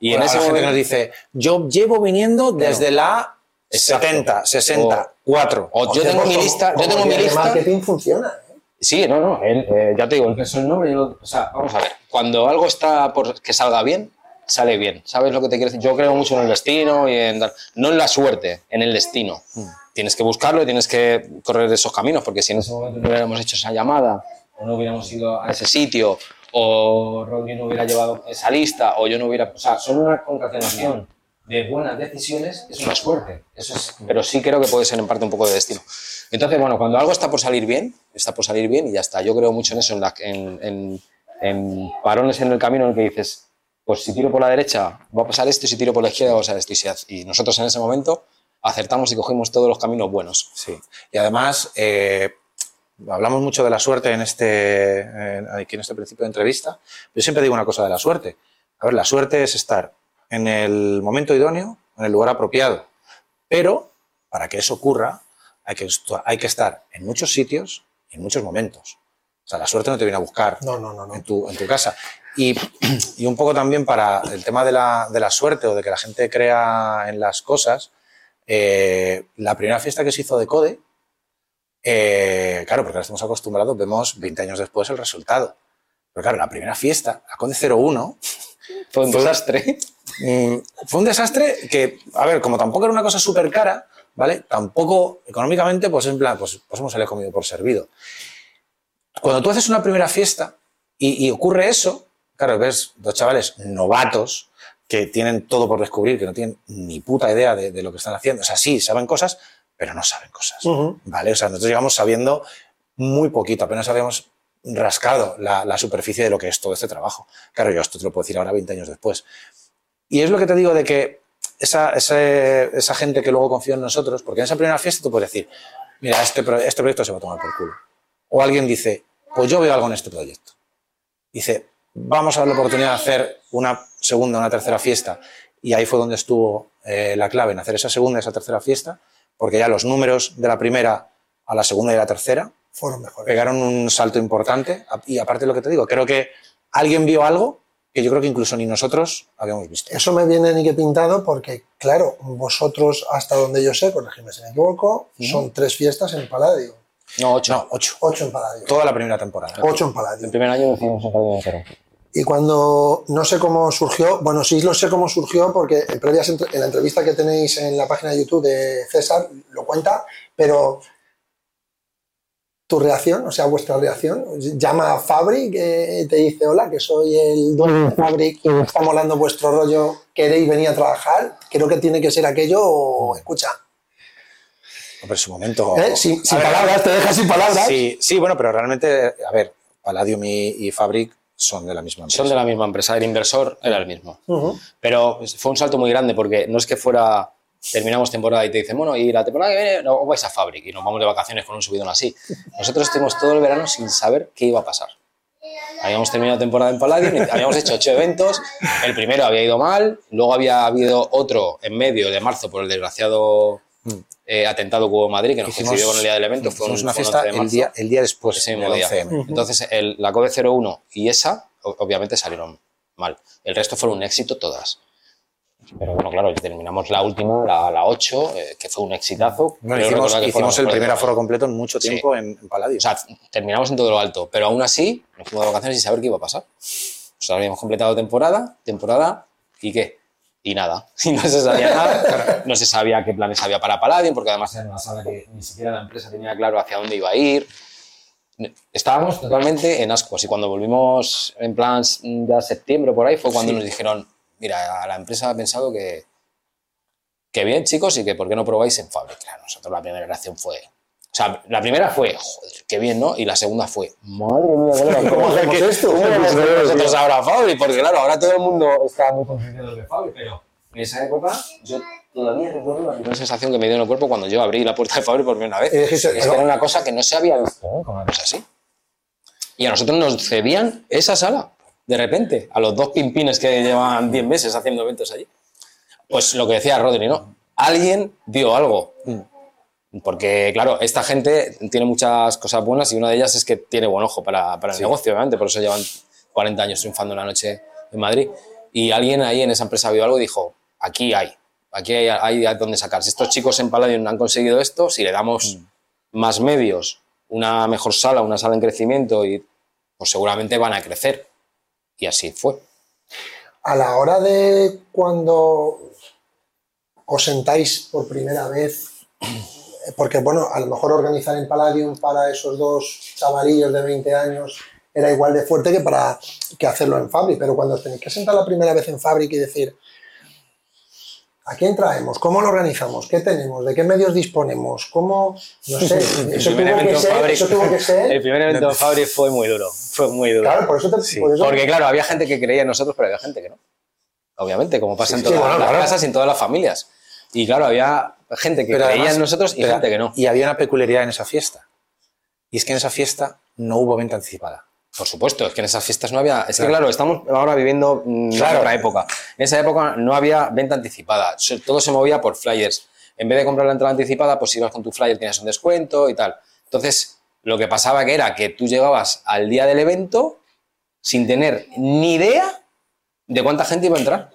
Y en ese momento nos dice, yo llevo viniendo desde la 70, 60, 4. O, yo tengo mi lista, yo tengo mi lista. El marketing funciona. Sí, no, no, eh, ya te digo, el el nombre, o sea, vamos a ver, cuando algo está por que salga bien, sale bien, ¿sabes lo que te quiero decir? Yo creo mucho en el destino y en no en la suerte, en el destino. Mm. Tienes que buscarlo y tienes que correr esos caminos, porque si en ese momento no hubiéramos hecho esa llamada, o no hubiéramos ido a ese sitio, o Rodri no hubiera llevado esa lista, o yo no hubiera, o sea, son una concatenación de buenas decisiones, es una suerte, eso es, pero sí creo que puede ser en parte un poco de destino. Entonces, bueno, cuando algo está por salir bien, está por salir bien y ya está. Yo creo mucho en eso, en, la, en, en, parones en el camino en el que dices, pues si tiro por la derecha va a pasar esto y si tiro por la izquierda va a pasar esto. Y, nosotros en ese momento acertamos y cogimos todos los caminos buenos. Sí. Y además, eh, hablamos mucho de la suerte en este, aquí en este principio de entrevista. Yo siempre digo una cosa de la suerte. A ver, la suerte es estar en el momento idóneo, en el lugar apropiado. Pero para que eso ocurra, hay que, hay que estar en muchos sitios y en muchos momentos. O sea, la suerte no te viene a buscar En, tu, en tu casa. Y, y, un poco también para el tema de la, de la, suerte o de que la gente crea en las cosas, eh, la primera fiesta que se hizo de Code, eh, claro, porque ahora estamos acostumbrados, vemos 20 años después el resultado. Pero claro, la primera fiesta, la Code 01, fue un desastre. Mm, fue un desastre que, a ver, como tampoco era una cosa súper cara, ¿vale? Tampoco económicamente, pues en plan, pues, pues hemos salido comido por servido. Cuando tú haces una primera fiesta, Y, ocurre eso, claro, ves dos chavales novatos que tienen todo por descubrir, que no tienen ni puta idea de, lo que están haciendo. O sea, sí, saben cosas, pero no saben cosas. ¿Vale? O sea, nosotros llegamos sabiendo muy poquito, apenas habíamos rascado la, superficie de lo que es todo este trabajo. Claro, yo esto te lo puedo decir ahora 20 años después. Y es lo que te digo de que esa, esa, gente que luego confía en nosotros, porque en esa primera fiesta tú puedes decir, mira, este, este proyecto se va a tomar por culo. O alguien dice, pues yo veo algo en este proyecto. Dice, vamos a dar la oportunidad de hacer una segunda, una tercera fiesta. Y ahí fue donde estuvo eh, la clave en hacer esa segunda y esa tercera fiesta, porque ya los números de la primera a la segunda y la tercera fueron mejores. Pegaron un salto importante. Y aparte de lo que te digo, creo que alguien vio algo que yo creo que incluso ni nosotros habíamos visto. Eso me viene ni que pintado porque, claro, vosotros, hasta donde yo sé, corregime si me equivoco, son tres fiestas en Paladio. No, ocho. No, ocho. Ocho en Paladio. Toda la primera temporada. Ocho en Paladio. El primer año decimos en Paladio Y cuando no sé cómo surgió, bueno, sí lo sé cómo surgió porque en, previas, en la entrevista que tenéis en la página de YouTube de César lo cuenta, pero tu reacción, o sea, vuestra reacción. Llama a Fabric, eh, te dice, hola, que soy el dueño de Fabric y me está molando vuestro rollo, queréis venir a trabajar. Creo que tiene que ser aquello o escucha. Hombre, su momento... ¿Eh? Sin, palabras, te dejas sin palabras. Sí, sí, bueno, pero realmente, a ver, Palladium y, Fabric son de la misma empresa. Son de la misma empresa, el inversor era el mismo. Pero fue un salto muy grande porque no es que fuera terminamos temporada y te dicen, bueno, y la temporada que viene no, vais a Fabric y nos vamos de vacaciones con un subidón así. Nosotros estuvimos todo el verano sin saber qué iba a pasar. Habíamos terminado temporada en Palladium, habíamos hecho ocho eventos, el primero había ido mal, luego había habido otro en medio de marzo por el desgraciado. Eh, atentado que hubo en Madrid, que nos coincidió con el día del evento, fue una fiesta el, día, el día después, ese mismo día. Entonces, el, la COVE 01 y esa, obviamente, salieron mal. El resto fueron un éxito todas. Pero bueno, claro, terminamos la última, la, la 8, eh, que fue un exitazo. hicimos, el primer aforo completo en mucho tiempo en, en Palladio. O sea, terminamos en todo lo alto, pero aún así nos fuimos de vacaciones sin saber qué iba a pasar. O sea, habíamos completado temporada, temporada, ¿y qué? Y nada. Y no se sabía nada. no se sabía qué planes había para Palladium, porque además era una sala que ni siquiera la empresa tenía claro hacia dónde iba a ir. Estábamos totalmente en ascuas y cuando volvimos en plan ya septiembre por ahí fue cuando nos dijeron mira, la empresa ha pensado que, que bien, chicos, y que por qué no probáis en Fabric. Claro, nosotros la primera reacción fue... Sea, la primera fue, joder, qué bien, ¿no? Y la segunda fue, madre mía, ¿cómo hacemos esto? ¿Cómo nosotros ahora Fabric? Porque claro, ahora todo el mundo está muy concienciado de Fabric, pero en esa época yo todavía recuerdo la primera sensación que me dio en el cuerpo cuando yo abrí la puerta de Fabric por primera vez. Es que era una cosa que no se había visto, ¿eh? Como una cosa así. Y a nosotros nos cedían esa sala de repente, a los dos pimpines que llevan 10 meses haciendo eventos allí. Pues lo que decía Rodri, ¿no? Alguien dio algo. Porque, claro, esta gente tiene muchas cosas buenas y una de ellas es que tiene buen ojo para, el negocio, obviamente, por eso llevan 40 años triunfando en la noche en Madrid. Y alguien ahí en esa empresa vio algo y dijo, aquí hay, aquí hay, hay donde sacar. Si estos chicos en Palladium han conseguido esto, si le damos mm. más medios, una mejor sala, una sala en crecimiento, y, pues seguramente van a crecer. Y así fue. A la hora de cuando os sentáis por primera vez, porque bueno, a lo mejor organizar en Palladium para esos dos chavalillos de 20 años era igual de fuerte que para que hacerlo en Fabric, pero cuando os tenéis que sentar la primera vez en Fabric y decir, ¿A quién traemos? ¿Cómo lo organizamos? ¿Qué tenemos? ¿De qué medios disponemos? ¿Cómo? No sé. Eso, tuvo que, ser, eso tuvo que ser. El primer evento de Fabric fue muy duro. Fue muy duro. Claro, por eso te, sí. Porque, claro, había gente que creía en nosotros, pero había gente que no. Obviamente, como pasa en todas las casas y en todas las familias. Y claro, había gente que creía en nosotros y gente que no. Y había una peculiaridad en esa fiesta. Y es que en esa fiesta no hubo venta anticipada. Por supuesto, es que en esas fiestas no había. Es que, claro, estamos ahora viviendo mm, otra época. En esa época no había venta anticipada. Todo se movía por flyers. En vez de comprar la entrada anticipada, pues ibas con tu flyer, tenías un descuento y tal. Entonces, lo que pasaba que era que tú llegabas al día del evento sin tener ni idea de cuánta gente iba a entrar.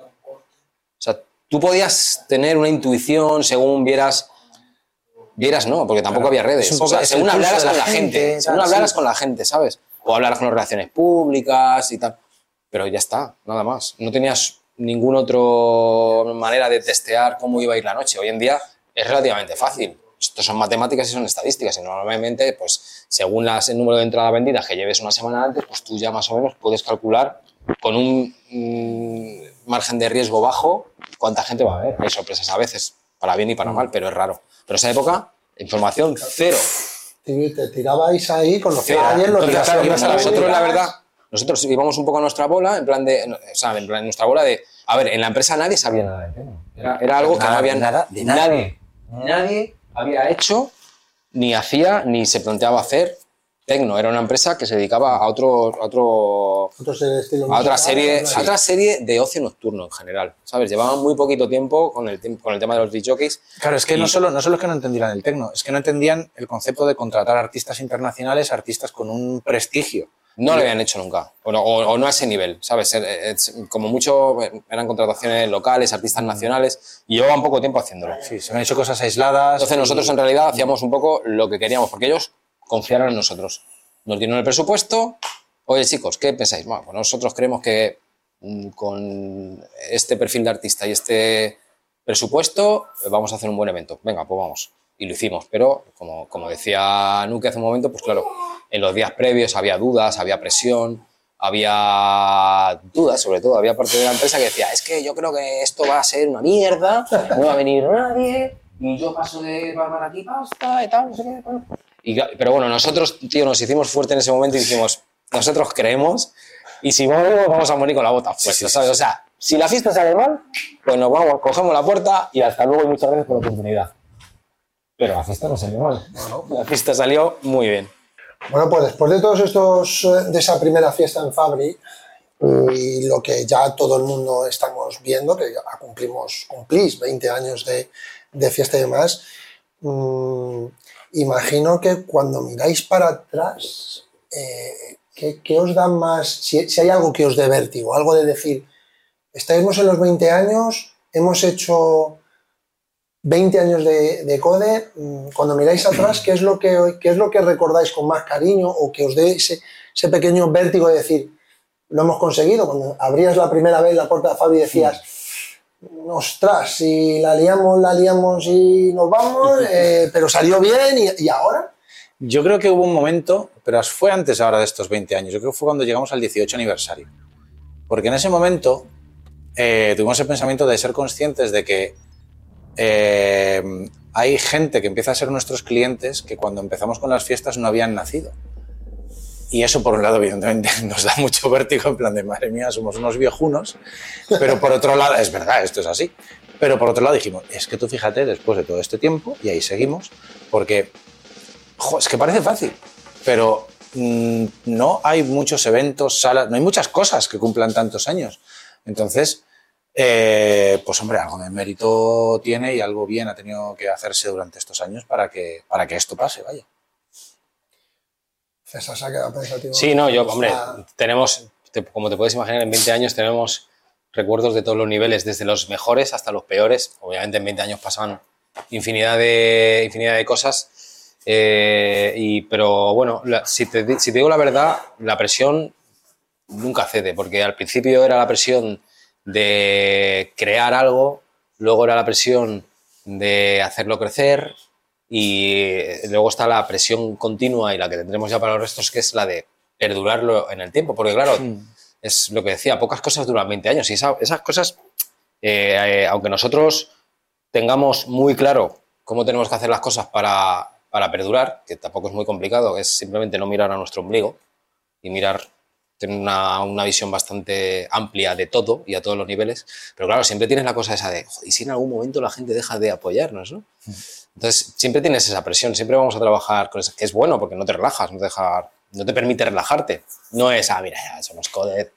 Tú podías tener una intuición según vieras. Vieras no, porque tampoco había redes. O sea, según hablaras con la gente, según hablaras con la gente, ¿sabes? o hablar con las relaciones públicas y tal. Pero ya está, nada más. No tenías ninguna otra manera de testear cómo iba a ir la noche. Hoy en día es relativamente fácil. Esto son matemáticas y son estadísticas y normalmente pues según las, el número de entradas vendidas que lleves una semana antes, pues tú ya más o menos puedes calcular con un mm, margen de riesgo bajo cuánta gente va a ver. Hay sorpresas a veces, para bien y para mal, pero es raro. Pero esa época, información cero. Te tirabais ahí con los que ayer los Nosotros, la verdad, nosotros íbamos un poco a nuestra bola, en plan de, o sea, en nuestra bola de, a ver, en la empresa nadie sabía nada de Era, era algo que no había nada, de nadie. Nadie había hecho, ni hacía, ni se planteaba hacer Tecno. Era una empresa que se dedicaba a otro, a otro, a otra serie, a otra serie de ocio nocturno en general. ¿Sabes? Llevaban muy poquito tiempo con el, con el tema de los DJs. Claro, es que no solo, no solo es que no entendieran el tecno, es que no entendían el concepto de contratar artistas internacionales, artistas con un prestigio. No lo habían hecho nunca, o no, a ese nivel, ¿sabes? Como mucho eran contrataciones locales, artistas nacionales, y llevaban poco tiempo haciéndolo. Sí, se han hecho cosas aisladas. Entonces nosotros en realidad hacíamos un poco lo que queríamos, porque ellos confiaron en nosotros. Nos dieron el presupuesto, oye chicos, ¿qué pensáis? Bueno, pues nosotros creemos que mm, con este perfil de artista y este presupuesto vamos a hacer un buen evento. Venga, pues vamos. Y lo hicimos, pero como, como decía Nuke hace un momento, pues claro, en los días previos había dudas, había presión, había dudas sobre todo, había parte de la empresa que decía, es que yo creo que esto va a ser una mierda, no va a venir nadie, y yo paso de barbar aquí pasta y tal, no sé qué. Pero bueno, nosotros, tío, nos hicimos fuerte en ese momento y dijimos, nosotros creemos, y si vamos, vamos a morir con la bota puesta, ¿sabes? O sea, si la fiesta sale mal, pues nos vamos, cogemos la puerta y hasta luego y muchas gracias por la oportunidad. Pero la fiesta no salió mal. La fiesta salió muy bien. Bueno, pues después de todos estos, eh, de esa primera fiesta en Fabri y lo que ya todo el mundo estamos viendo, que ya cumplimos, cumplís 20 años de, de fiesta y demás, mm, imagino que cuando miráis para atrás, eh, ¿qué, os da más, si, hay algo que os dé vértigo, algo de decir, estáis en los 20 años, hemos hecho 20 años de, CODE, mm, cuando miráis atrás, ¿qué es, lo que, qué es lo que recordáis con más cariño o que os dé ese, pequeño vértigo de decir, lo hemos conseguido? Cuando abrías la primera vez la puerta de Fabi y decías, ostras, si la liamos, la liamos y nos vamos, eh, pero salió bien y, ahora. Yo creo que hubo un momento, pero fue antes ahora de estos 20 años, yo creo que fue cuando llegamos al 18 aniversario. Porque en ese momento eh, tuvimos el pensamiento de ser conscientes de que eh, hay gente que empieza a ser nuestros clientes que cuando empezamos con las fiestas no habían nacido. Y eso, por un lado, evidentemente, nos da mucho vértigo, en plan de, madre mía, somos unos viejunos. Pero por otro lado, es verdad, esto es así. Pero por otro lado dijimos, es que tú fíjate, después de todo este tiempo, y ahí seguimos, porque, es que parece fácil, pero mm, no hay muchos eventos, salas, no hay muchas cosas que cumplan tantos años. Entonces, eh, pues hombre, algo de mérito tiene y algo bien ha tenido que hacerse durante estos años para que, para que esto pase, vaya. César se ha quedado pensativo. Sí, no, yo, hombre, tenemos, como te puedes imaginar, en 20 años tenemos recuerdos de todos los niveles, desde los mejores hasta los peores. Obviamente en 20 años pasan infinidad de, infinidad de cosas. Eh, y, pero bueno, si, te, si te digo la verdad, la presión nunca cede, porque al principio era la presión de crear algo, luego era la presión de hacerlo crecer y luego está la presión continua y la que tendremos ya para los restos, que es la de perdurarlo en el tiempo, porque claro, es lo que decía, pocas cosas duran 20 años y esas cosas, eh, eh, aunque nosotros tengamos muy claro cómo tenemos que hacer las cosas para, para perdurar, que tampoco es muy complicado, es simplemente no mirar a nuestro ombligo y mirar tener una, una, visión bastante amplia de todo y a todos los niveles. Pero claro, siempre tienes la cosa esa de, ¿y si en algún momento la gente deja de apoyarnos? ¿no? Entonces, siempre tienes esa presión, siempre vamos a trabajar con eso, que es bueno porque no te relajas, no te, deja, no te permite relajarte. No es, ah, mira, ya somos coded,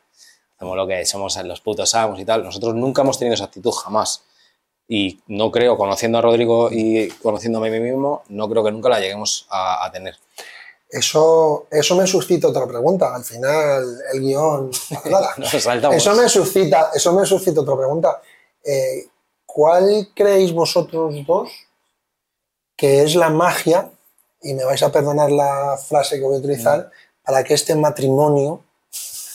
somos lo que somos los putos amos y tal. Nosotros nunca hemos tenido esa actitud, jamás. Y no creo, conociendo a Rodrigo y conociéndome a mí mismo, no creo que nunca la lleguemos a, a tener. Eso, eso me suscita otra pregunta. Al final, el guion. eso, me suscita, eso me suscita otra pregunta. Eh, ¿Cuál creéis vosotros dos que es la magia, y me vais a perdonar la frase que voy a utilizar, para que este matrimonio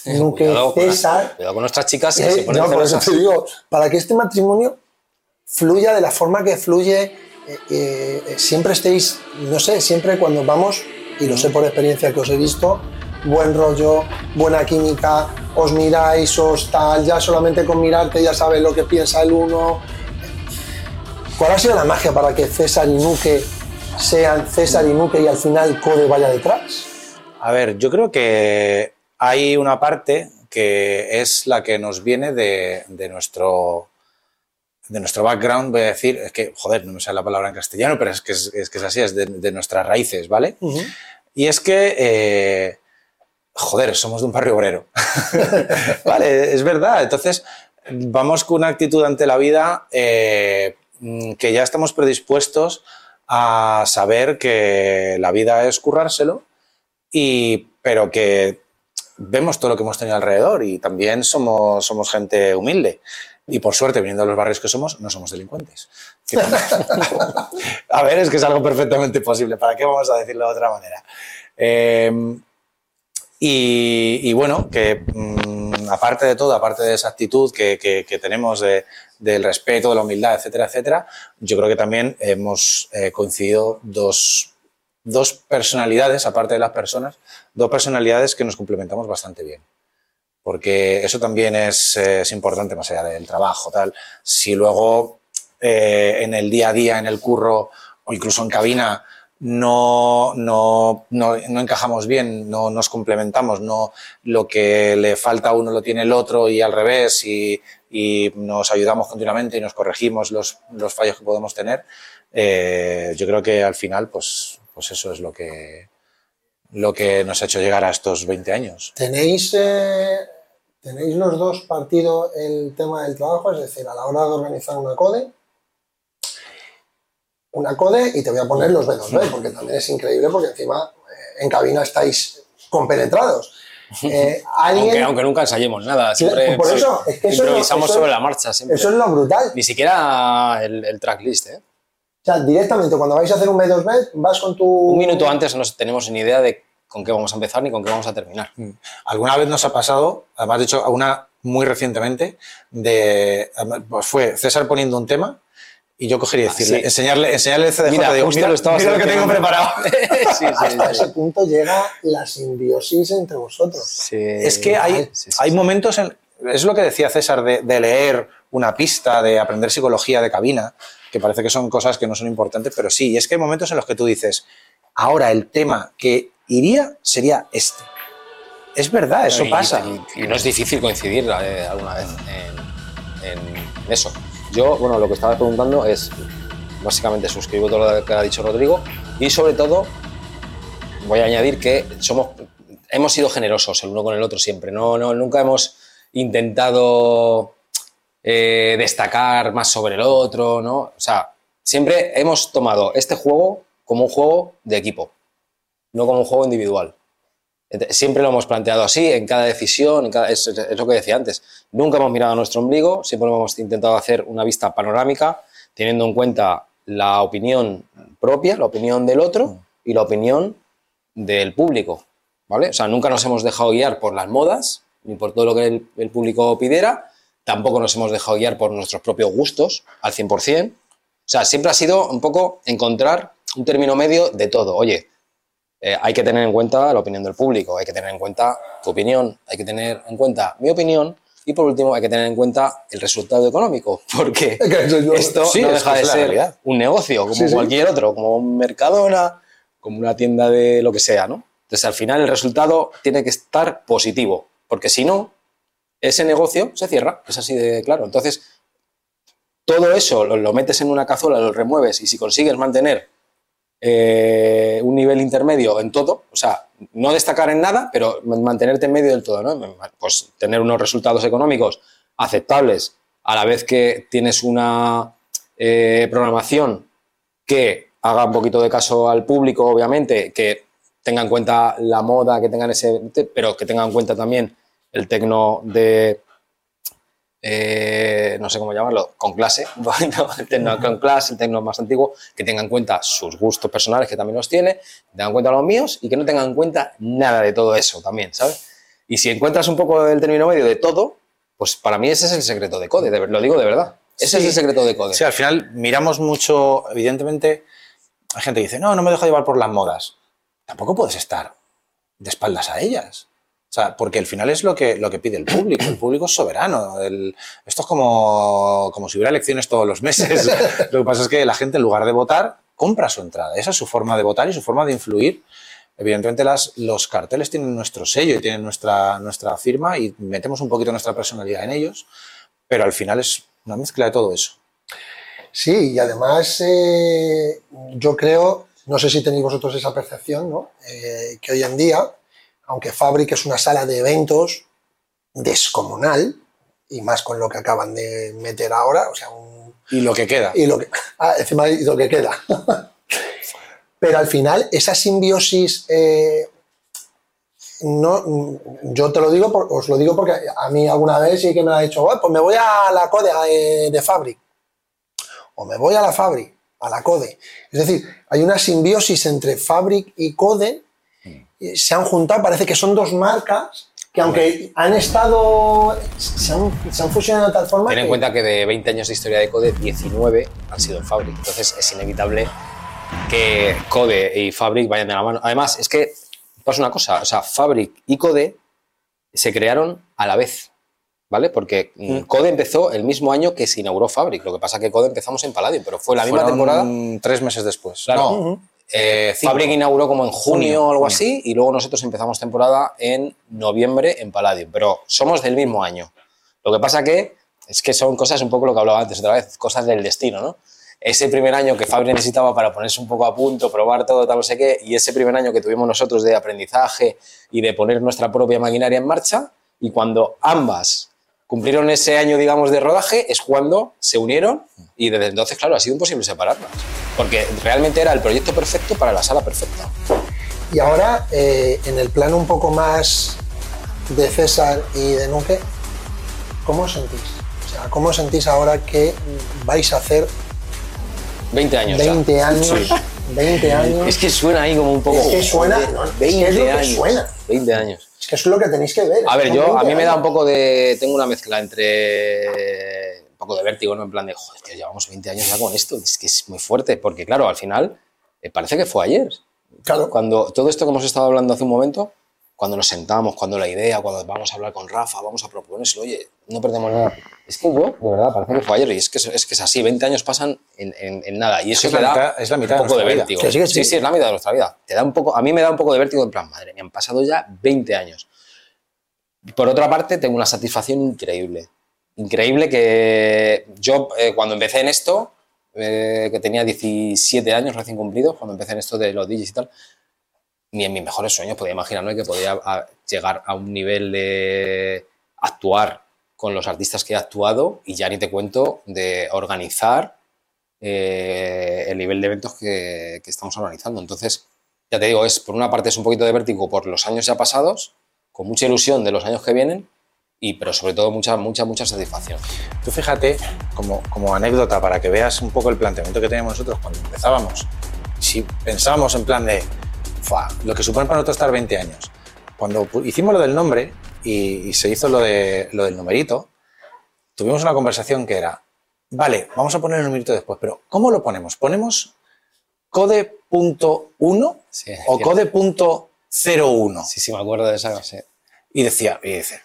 nunca César. Cuidado con nuestras chicas que se ponen por eso te digo, para que este matrimonio fluya de la forma que fluye, eh, eh, siempre estéis, no sé, siempre cuando vamos y lo sé por experiencia que os he visto, buen rollo, buena química, os miráis, os tal, ya solamente con mirarte ya sabes lo que piensa el uno. ¿Cuál ha sido la magia para que César y Nuque sean César y Nuque y al final Code vaya detrás? A ver, yo creo que hay una parte que es la que nos viene de, nuestro de nuestro background, voy a decir, es que, joder, no me sale la palabra en castellano, pero es que es, que es así, es de, nuestras raíces, ¿vale? Y es que, eh, joder, somos de un barrio obrero. vale, es verdad. Entonces, vamos con una actitud ante la vida eh, que ya estamos predispuestos a saber que la vida es currárselo, y, pero que vemos todo lo que hemos tenido alrededor y también somos, somos gente humilde. Y por suerte, viniendo a los barrios que somos, no somos delincuentes. a ver, es que es algo perfectamente posible. ¿Para qué vamos a decirlo de otra manera? Em, y, bueno, que mm, aparte de todo, aparte de esa actitud que, tenemos del respeto, de la humildad, etcétera, etcétera, yo creo que también hemos eh, coincidido dos dos personalidades, aparte de las personas, dos personalidades que nos complementamos bastante bien. Porque eso también es, importante más allá del trabajo, tal. Si luego eh, en el día a día, en el curro o incluso en cabina, no, no, no, encajamos bien, no nos complementamos, no lo que le falta a uno lo tiene el otro y al revés, y, y nos ayudamos continuamente y nos corregimos los, los fallos que podemos tener, eh, yo creo que al final, pues pues eso es lo que, lo que nos ha hecho llegar a estos 20 años. ¿Tenéis, eh, ¿Tenéis los dos partido el tema del trabajo? Es decir, a la hora de organizar una code, una code y te voy a poner los B2B, porque también es increíble, porque encima eh, en cabina estáis compenetrados. Eh, aunque, nunca ensayemos nada, siempre por eso, es que improvisamos sobre la marcha. Siempre. Eso es lo brutal. Ni siquiera el, el tracklist, ¿eh? O sea, directamente cuando vais a hacer un B2B, vas con tu... Un minuto antes no tenemos ni idea de con qué vamos a empezar ni con qué vamos a terminar. Mm. Alguna vez nos ha pasado, además de hecho, una muy recientemente, de, pues fue César poniendo un tema y yo cogería y ah, decirle, enseñarle, enseñarle el CDJ, mira, digo, mira, lo, mira lo que tengo preparado. sí, sí, Hasta ese punto llega la simbiosis entre vosotros. es que hay, hay momentos, en, es lo que decía César, de, de leer una pista, de aprender psicología de cabina, que parece que son cosas que no son importantes, pero sí, y es que hay momentos en los que tú dices, ahora el tema que iría sería este. Es verdad, eso pasa. Y, no es difícil coincidir eh, alguna vez en, eso. Yo, bueno, lo que estaba preguntando es, básicamente suscribo todo lo que ha dicho Rodrigo y sobre todo voy a añadir que somos, hemos sido generosos el uno con el otro siempre. No, no, nunca hemos intentado eh, destacar más sobre el otro, ¿no? O sea, siempre hemos tomado este juego como un juego de equipo, no como un juego individual. Siempre lo hemos planteado así, en cada decisión, es, lo que decía antes. Nunca hemos mirado a nuestro ombligo, siempre hemos intentado hacer una vista panorámica, teniendo en cuenta la opinión propia, la opinión del otro y la opinión del público. ¿vale? O sea, nunca nos hemos dejado guiar por las modas ni por todo lo que el, el público pidiera, tampoco nos hemos dejado guiar por nuestros propios gustos al 100%. O sea, siempre ha sido un poco encontrar un término medio de todo. Oye, eh, hay que tener en cuenta la opinión del público, hay que tener en cuenta tu opinión, hay que tener en cuenta mi opinión y por último hay que tener en cuenta el resultado económico, porque esto no deja de ser un negocio como cualquier otro, como un Mercadona, como una tienda de lo que sea, ¿no? Entonces al final el resultado tiene que estar positivo, porque si no, ese negocio se cierra, es así de claro. Entonces, todo eso lo, metes en una cazuela, lo remueves y si consigues mantener eh, un nivel intermedio en todo, o sea, no destacar en nada, pero mantenerte en medio del todo, ¿no? Pues tener unos resultados económicos aceptables a la vez que tienes una eh, programación que haga un poquito de caso al público, obviamente, que tenga en cuenta la moda, que tengan ese, pero que tenga en cuenta también el tecno de, eh, no sé cómo llamarlo, con clase, el tecno con clase, el tecno más antiguo, que tenga en cuenta sus gustos personales, que también los tiene, tenga en cuenta los míos y que no tenga en cuenta nada de todo eso también, ¿sabes? Y si encuentras un poco del término medio de todo, pues para mí ese es el secreto de Code, lo digo de verdad. Ese es el secreto de Code. Sí, al final miramos mucho, evidentemente, hay gente que dice, no, no me dejo llevar por las modas tampoco puedes estar de espaldas a ellas. O sea, porque al final es lo que, lo que pide el público. El público es soberano. esto es como, como si hubiera elecciones todos los meses. lo que pasa es que la gente, en lugar de votar, compra su entrada. Esa es su forma de votar y su forma de influir. Evidentemente, las, los carteles tienen nuestro sello y tienen nuestra, nuestra firma y metemos un poquito nuestra personalidad en ellos, pero al final es una mezcla de todo eso. Sí, y además eh, yo creo, no sé si tenéis vosotros esa percepción, ¿no? Eh, que hoy en día aunque Fabric es una sala de eventos descomunal, y más con lo que acaban de meter ahora, o sea, Y lo que queda. Y lo que, ah, encima y lo que queda. Pero al final, esa simbiosis, eh, no, yo te lo digo, os lo digo porque a mí alguna vez sí que me ha dicho, pues me voy a la CODE de, de Fabric, o me voy a la Fabric, a la CODE. Es decir, hay una simbiosis entre Fabric y CODE se han juntado, parece que son dos marcas que aunque han estado, se han, fusionado de tal forma... Ten en cuenta que de 20 años de historia de Code, 19 han sido en Fabric. Entonces es inevitable que Code y Fabric vayan de la mano. Además, es que pasa una cosa, o sea, Fabric y Code se crearon a la vez, ¿vale? Porque mm, mm. Code empezó el mismo año que se inauguró Fabric. Lo que pasa es que Code empezamos en Palladium, pero fue la misma temporada. Tres meses después. Claro. Eh, Fabric inauguró como en junio, o algo así, y luego nosotros empezamos temporada en noviembre en Palladium, pero somos del mismo año. Lo que pasa que es que son cosas un poco lo que hablaba antes otra vez, cosas del destino, ¿no? Ese primer año que Fabric necesitaba para ponerse un poco a punto, probar todo, tal, no sé qué, y ese primer año que tuvimos nosotros de aprendizaje y de poner nuestra propia maquinaria en marcha, y cuando ambas cumplieron ese año, digamos, de rodaje, es cuando se unieron y desde entonces, claro, ha sido imposible separarlas porque realmente era el proyecto perfecto para la sala perfecta. Y ahora, eh, en el plano un poco más de César y de Nuque, ¿cómo os sentís? O sea, ¿cómo os sentís ahora que vais a hacer 20 años. 20 años. 20 años. Es que suena ahí como un poco. Es que suena. 20 años. Suena. 20 años. Es que es lo que tenéis que ver. A ver, yo, a mí me da un poco de. Tengo una mezcla entre poco de vértigo, ¿no? En plan de, joder, que llevamos 20 años ya con esto, es que es muy fuerte, porque claro, al final eh, parece que fue ayer. Claro. Cuando todo esto que hemos estado hablando hace un momento, cuando nos sentamos, cuando la idea, cuando vamos a hablar con Rafa, vamos a proponérselo, oye, no perdemos nada. Es que yo, de verdad, parece que fue ayer y es que es, que es así, 20 años pasan en, en, nada. Y eso es, la da mitad, es la mitad un poco de, vértigo. Sí, sí, sí, es la mitad de nuestra vida. Te da un poco, a mí me da un poco de vértigo en plan, madre, me han pasado ya 20 años. Por otra parte, tengo una satisfacción increíble increíble que yo eh, cuando empecé en esto, eh, que tenía 17 años recién cumplidos, cuando empecé en esto de los DJs y tal, ni en mis mejores sueños podía imaginarme que podía llegar a un nivel de actuar con los artistas que he actuado y ya ni te cuento de organizar eh, el nivel de eventos que, que, estamos organizando. Entonces, ya te digo, es por una parte es un poquito de vértigo por los años ya pasados, con mucha ilusión de los años que vienen, y pero sobre todo mucha, mucha, mucha satisfacción. Tú fíjate, como, como anécdota, para que veas un poco el planteamiento que teníamos nosotros cuando empezábamos, si pensábamos en plan de lo que supone para nosotros estar 20 años, cuando hicimos lo del nombre y, se hizo lo, de, lo del numerito, tuvimos una conversación que era, vale, vamos a poner el numerito después, pero ¿cómo lo ponemos? ¿Ponemos code.1 o code.01? Sí, sí, me acuerdo de esa. Sí. Y decía, y dice,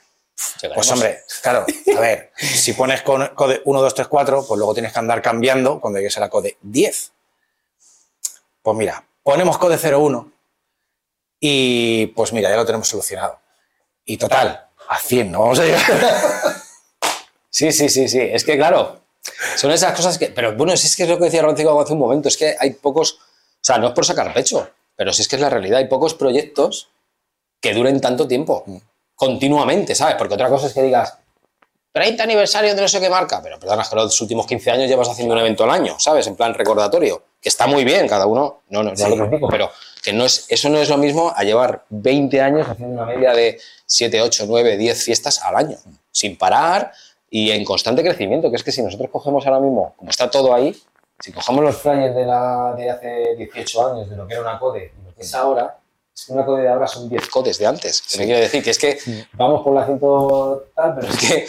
pues hombre, claro, a ver, si pones code 1, 2, 3, 4, pues luego tienes que andar cambiando cuando llegues a la code 10. Pues mira, ponemos code 01 y pues mira, ya lo tenemos solucionado. Y total, a 100, ¿no? Vamos a llegar. Sí, sí, sí, sí. Es que claro, son esas cosas que... Pero bueno, si es que es lo que decía Francisco hace un momento, es que hay pocos... O sea, no es por sacar pecho, pero si es que es la realidad, hay pocos proyectos que duren tanto tiempo. Continuamente, ¿sabes? Porque otra cosa es que digas, 30 aniversario de no sé qué marca, pero perdona, es que los últimos 15 años llevas haciendo un evento al año, ¿sabes? En plan recordatorio, que está muy bien, cada uno, no, no, no lo critico, pero que no es, eso no es lo mismo a llevar 20 años haciendo una media de 7, 8, 9, 10 fiestas al año, sin parar y en constante crecimiento, que es que si nosotros cogemos ahora mismo, como está todo ahí, si cogemos los flyers de, la, de hace 18 años, de lo que era una code y lo que es ahora, es que una code de ahora son 10 codes de antes. Sí. Me quiero decir que es que vamos por la ciento tal, pero es que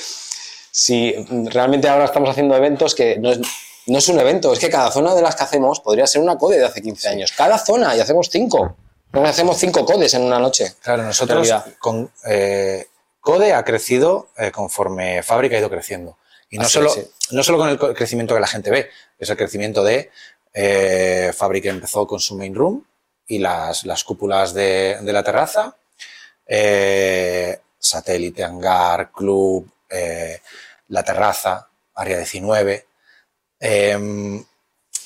si realmente ahora estamos haciendo eventos que no es, no es un evento, es que cada zona de las que hacemos podría ser una code de hace 15 años. Cada zona y hacemos 5. Nos hacemos cinco codes en una noche. Claro, nosotros con eh, Code ha crecido eh, conforme Fábrica ha ido creciendo. Y no solo, no solo con el crecimiento que la gente ve, es el crecimiento de eh, Fábrica empezó con su main room y las, las cúpulas de, la terraza, eh, satélite, hangar, club, eh, la terraza, área 19. Em,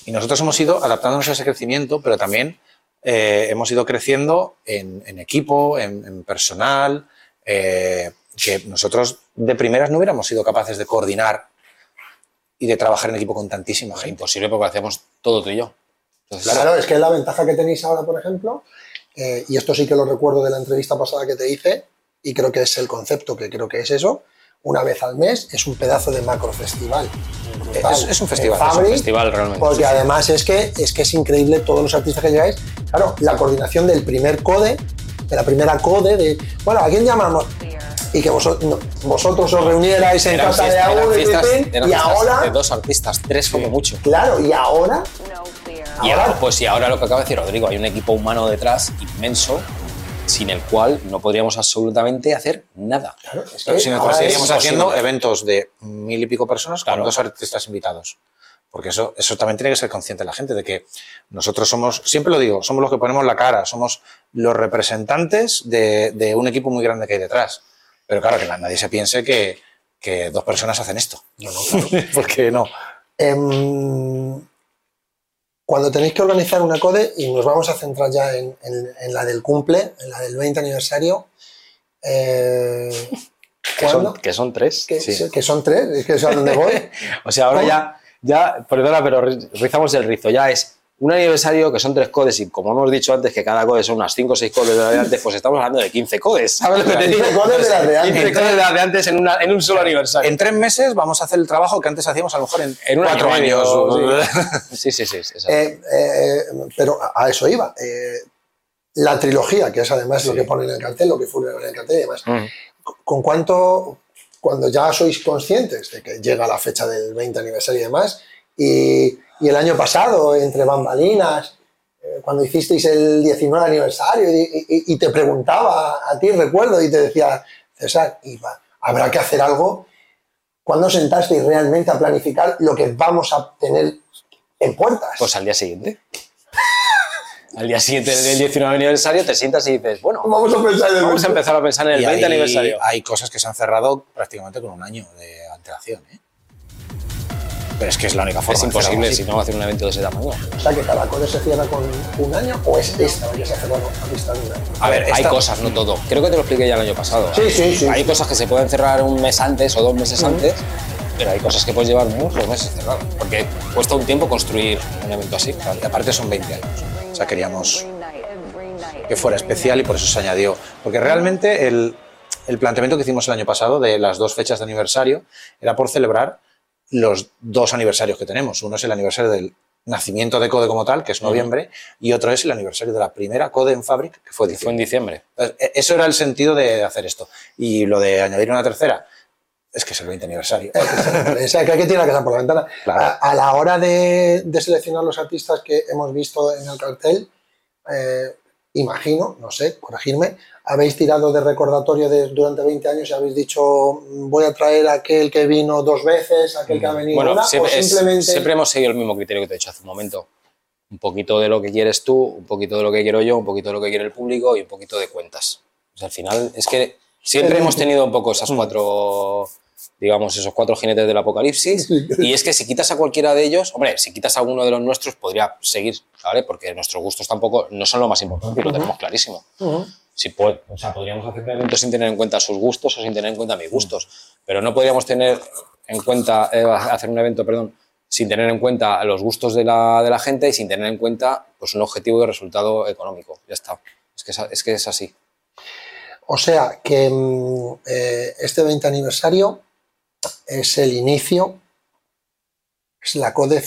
y nosotros hemos ido adaptándonos a ese crecimiento, pero también eh, hemos ido creciendo en, equipo, en, personal, que nosotros de primeras no hubiéramos sido capaces de coordinar y de trabajar en equipo con tantísima gente. Imposible porque hacemos todo tú y yo. Claro, es que la ventaja que tenéis ahora, por ejemplo, y esto sí que lo recuerdo de la entrevista pasada que te hice, y creo que es el concepto, que creo que es eso, una vez al mes es un pedazo de macro festival. Es, un festival, es un festival realmente. Porque además es que, es que es increíble todos los artistas que llegáis. Claro, la coordinación del primer code, de la primera code, de, bueno, ¿a quién llamamos? Y que vosotros, vosotros os reunierais en casa de uno y, ahora... De dos artistas, tres como mucho. Claro, y ahora... Y ahora, pues sí, ahora lo que acaba de decir Rodrigo, hay un equipo humano detrás inmenso sin el cual no podríamos absolutamente hacer nada. Claro, si nosotros seguiríamos haciendo eventos de mil y pico personas con dos artistas invitados. Porque eso, eso también tiene que ser consciente la gente de que nosotros somos, siempre lo digo, somos los que ponemos la cara, somos los representantes de, un equipo muy grande que hay detrás. Pero claro, que nadie se piense que, dos personas hacen esto. No, no, claro. porque no. Em, cuando tenéis que organizar una CODE, y nos vamos a centrar ya en, la del cumple, en la del 20 aniversario, eh, que, son, que, son, tres. Que, sí. que son tres, es que es a donde voy. o sea, ahora ya, ya, perdona, pero rizamos el rizo, ya es un aniversario que son tres codes y como hemos dicho antes que cada code son unas 5 o 6 codes de la de antes, pues estamos hablando de 15 codes. ¿Sabes lo que te digo? 15 codes de las de antes. 15 codes de las de antes en, una, en un solo aniversario. En tres meses vamos a hacer el trabajo que antes hacíamos a lo mejor en, en cuatro años. Sí, sí, sí. Eh, eh, pero a eso iba. Eh, la trilogía, que es además lo que pone en el cartel, lo que fue en el cartel y demás. ¿Con cuánto, cuando ya sois conscientes de que llega la fecha del 20 aniversario y demás, y y el año pasado, entre bambalinas, eh, cuando hicisteis el 19 aniversario, y, te preguntaba a ti, recuerdo, y te decía, César, habrá que hacer algo. ¿Cuándo sentasteis realmente a planificar lo que vamos a tener en puertas? Pues al día siguiente. al día siguiente del 19 aniversario te sientas y dices, bueno, vamos a, pensar en vamos a empezar a pensar en el 20 aniversario. Hay cosas que se han cerrado prácticamente con un año de antelación. ¿eh? Pero es que es la única forma. Es imposible si no hacer un evento de ese tamaño. O sea, que cada code se cierra con un año o es esta que se hace a vista de un año. A ver, hay cosas, no todo. Creo que te lo expliqué ya el año pasado. Sí, sí, sí. Hay cosas que se pueden cerrar un mes antes o dos meses antes, pero hay cosas que puedes llevar muchos meses cerrados. Porque cuesta un tiempo construir un evento así. Y aparte son 20 años. O sea, queríamos que fuera especial y por eso se añadió. Porque realmente el, el planteamiento que hicimos el año pasado de las dos fechas de aniversario era por celebrar los dos aniversarios que tenemos. Uno es el aniversario del nacimiento de Code como tal, que es noviembre, y otro es el aniversario de la primera Code en Fabric, que fue, diciembre. fue en diciembre. E, eso era el sentido de hacer esto. Y lo de añadir una tercera, es que es el 20 aniversario. es que hay que tirar la casa por la ventana. A, la hora de, seleccionar los artistas que hemos visto en el cartel, eh, imagino, no sé, corregirme, habéis tirado de recordatorio de, durante 20 años y habéis dicho voy a traer a aquel que vino dos veces, aquel que ha venido bueno, siempre, simplemente... siempre hemos seguido el mismo criterio que te he dicho hace un momento. Un poquito de lo que quieres tú, un poquito de lo que quiero yo, un poquito de lo que quiere el público y un poquito de cuentas. al final es que siempre hemos tenido un poco esas cuatro digamos, esos cuatro jinetes del apocalipsis. Y es que si quitas a cualquiera de ellos, hombre, si quitas a uno de los nuestros, podría seguir, ¿vale? Porque nuestros gustos tampoco no son lo más importante lo tenemos clarísimo. si o sea, podríamos hacer eventos sin tener en cuenta sus gustos o sin tener en cuenta mis gustos, pero no podríamos tener en cuenta, eh, hacer un evento, perdón, sin tener en cuenta los gustos de la, de la, gente y sin tener en cuenta pues, un objetivo de resultado económico. Ya está. Es que es, es, que es así. O sea que mm, eh, este 20 aniversario es el inicio, es la CODE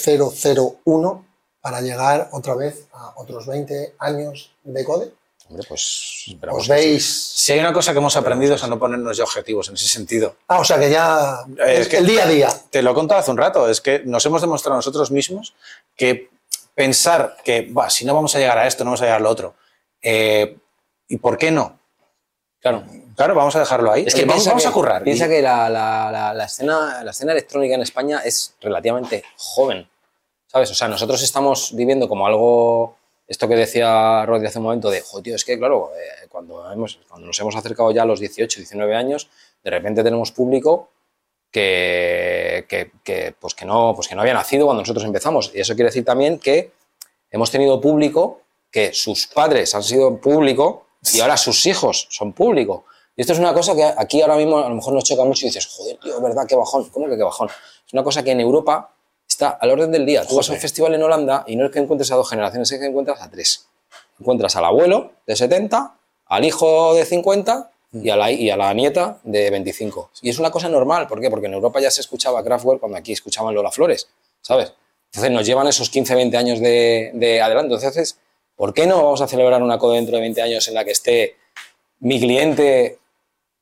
001 para llegar otra vez a otros 20 años de CODE. Hombre, pues os veis. Si hay una cosa que hemos aprendido es a no ponernos ya objetivos en ese sentido. Ah, o sea que ya. Es, que el día a día. Te lo he contado hace un rato, es que nos hemos demostrado nosotros mismos que pensar que, si no vamos a llegar a esto, no vamos a llegar a lo otro, Eh, ¿Y por qué no? Claro. Claro, vamos a dejarlo ahí. Es que vamos, piensa a currar. Piensa que la, la, la, escena, la escena electrónica en España es relativamente joven. ¿Sabes? O sea, nosotros estamos viviendo como algo. Esto que decía Rodri hace un momento de, joder, tío, es que, claro, eh, cuando, hemos, cuando nos hemos acercado ya a los 18, 19 años, de repente tenemos público que, que, que, pues que, no, pues que no había nacido cuando nosotros empezamos. Y eso quiere decir también que hemos tenido público que sus padres han sido público y ahora sus hijos son público. Y esto es una cosa que aquí ahora mismo a lo mejor nos choca mucho y dices, joder, tío, verdad, qué bajón. ¿Cómo que qué bajón? Es una cosa que en Europa está al orden del día. Tú vas a un festival en Holanda y no es que encuentres a dos generaciones, es que encuentras a tres. Encuentras al abuelo de 70, al hijo de 50 y a, la, y a la nieta de 25. Y es una cosa normal. ¿Por qué? Porque en Europa ya se escuchaba Kraftwerk cuando aquí escuchaban Lola Flores, ¿sabes? Entonces nos llevan esos 15, 20 años de, de adelanto. Entonces, ¿por qué no vamos a celebrar una CODE dentro de 20 años en la que esté mi cliente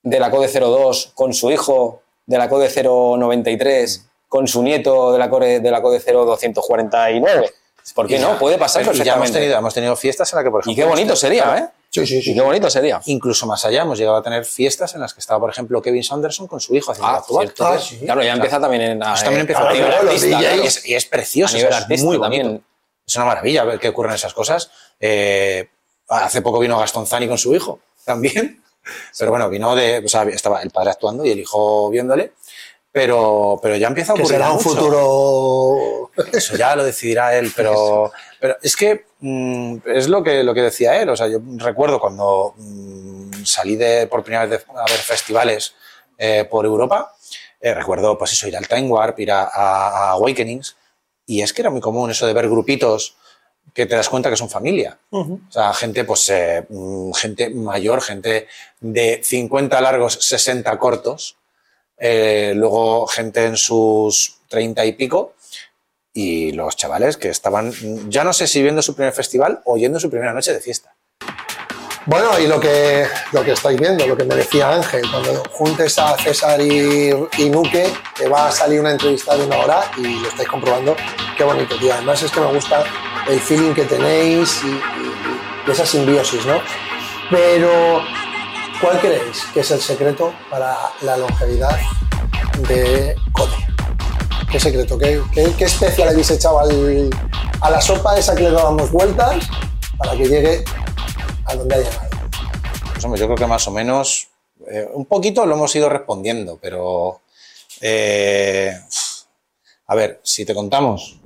de la CODE 02 con su hijo de la CODE 093 con su nieto de la CODE, de la CODE 0249? ¿Por qué no? Puede pasar perfectamente. Ya hemos tenido, hemos tenido fiestas en las que, por ejemplo... Y qué bonito sería, ¿eh? Sí, sí, sí. Y qué bonito sería. Incluso más allá, hemos llegado a tener fiestas en las que estaba, por ejemplo, Kevin Sanderson con su hijo haciendo ah, cierto. Ah, sí. Claro, ya empieza también en, a, también empieza a, nivel artista, y, es, y, es, precioso, a nivel artista, es muy bonito. Es una maravilla ver que ocurren esas cosas. Eh, hace poco vino Gastón Zani con su hijo también. Pero bueno, vino de. O sea, estaba el padre actuando y el hijo viéndole. Pero, pero ya empieza a ocurrir. Que será un mucho. futuro. Eso ya lo decidirá él, pero, pero es que mmm, es lo que, lo que decía él. O sea, yo recuerdo cuando mmm, salí de, por primera vez de, a ver festivales eh, por Europa, eh, recuerdo pues eso, ir al Time Warp, ir a, a, a, Awakenings, y es que era muy común eso de ver grupitos que te das cuenta que son familia. Uh -huh. O sea, gente, pues, eh, gente mayor, gente de 50 largos, 60 cortos, eh, luego gente en sus 30 y pico, y los chavales que estaban, ya no sé si viendo su primer festival o yendo su primera noche de fiesta. Bueno, y lo que, lo que estáis viendo, lo que me decía Ángel, cuando juntes a César y, y Nuque, te va a salir una entrevista de una hora y lo estáis comprobando. Qué bonito, tío. Además es que me gusta el feeling que tenéis y, esa simbiosis, ¿no? Pero, ¿cuál creéis que es el secreto para la longevidad de Code? ¿Qué secreto? ¿Qué, qué, qué especial habéis echado a la sopa esa que le dábamos vueltas para que llegue a donde ha llegado? Pues hombre, yo creo que más o menos, eh, un poquito lo hemos ido respondiendo, pero eh, a ver, si te contamos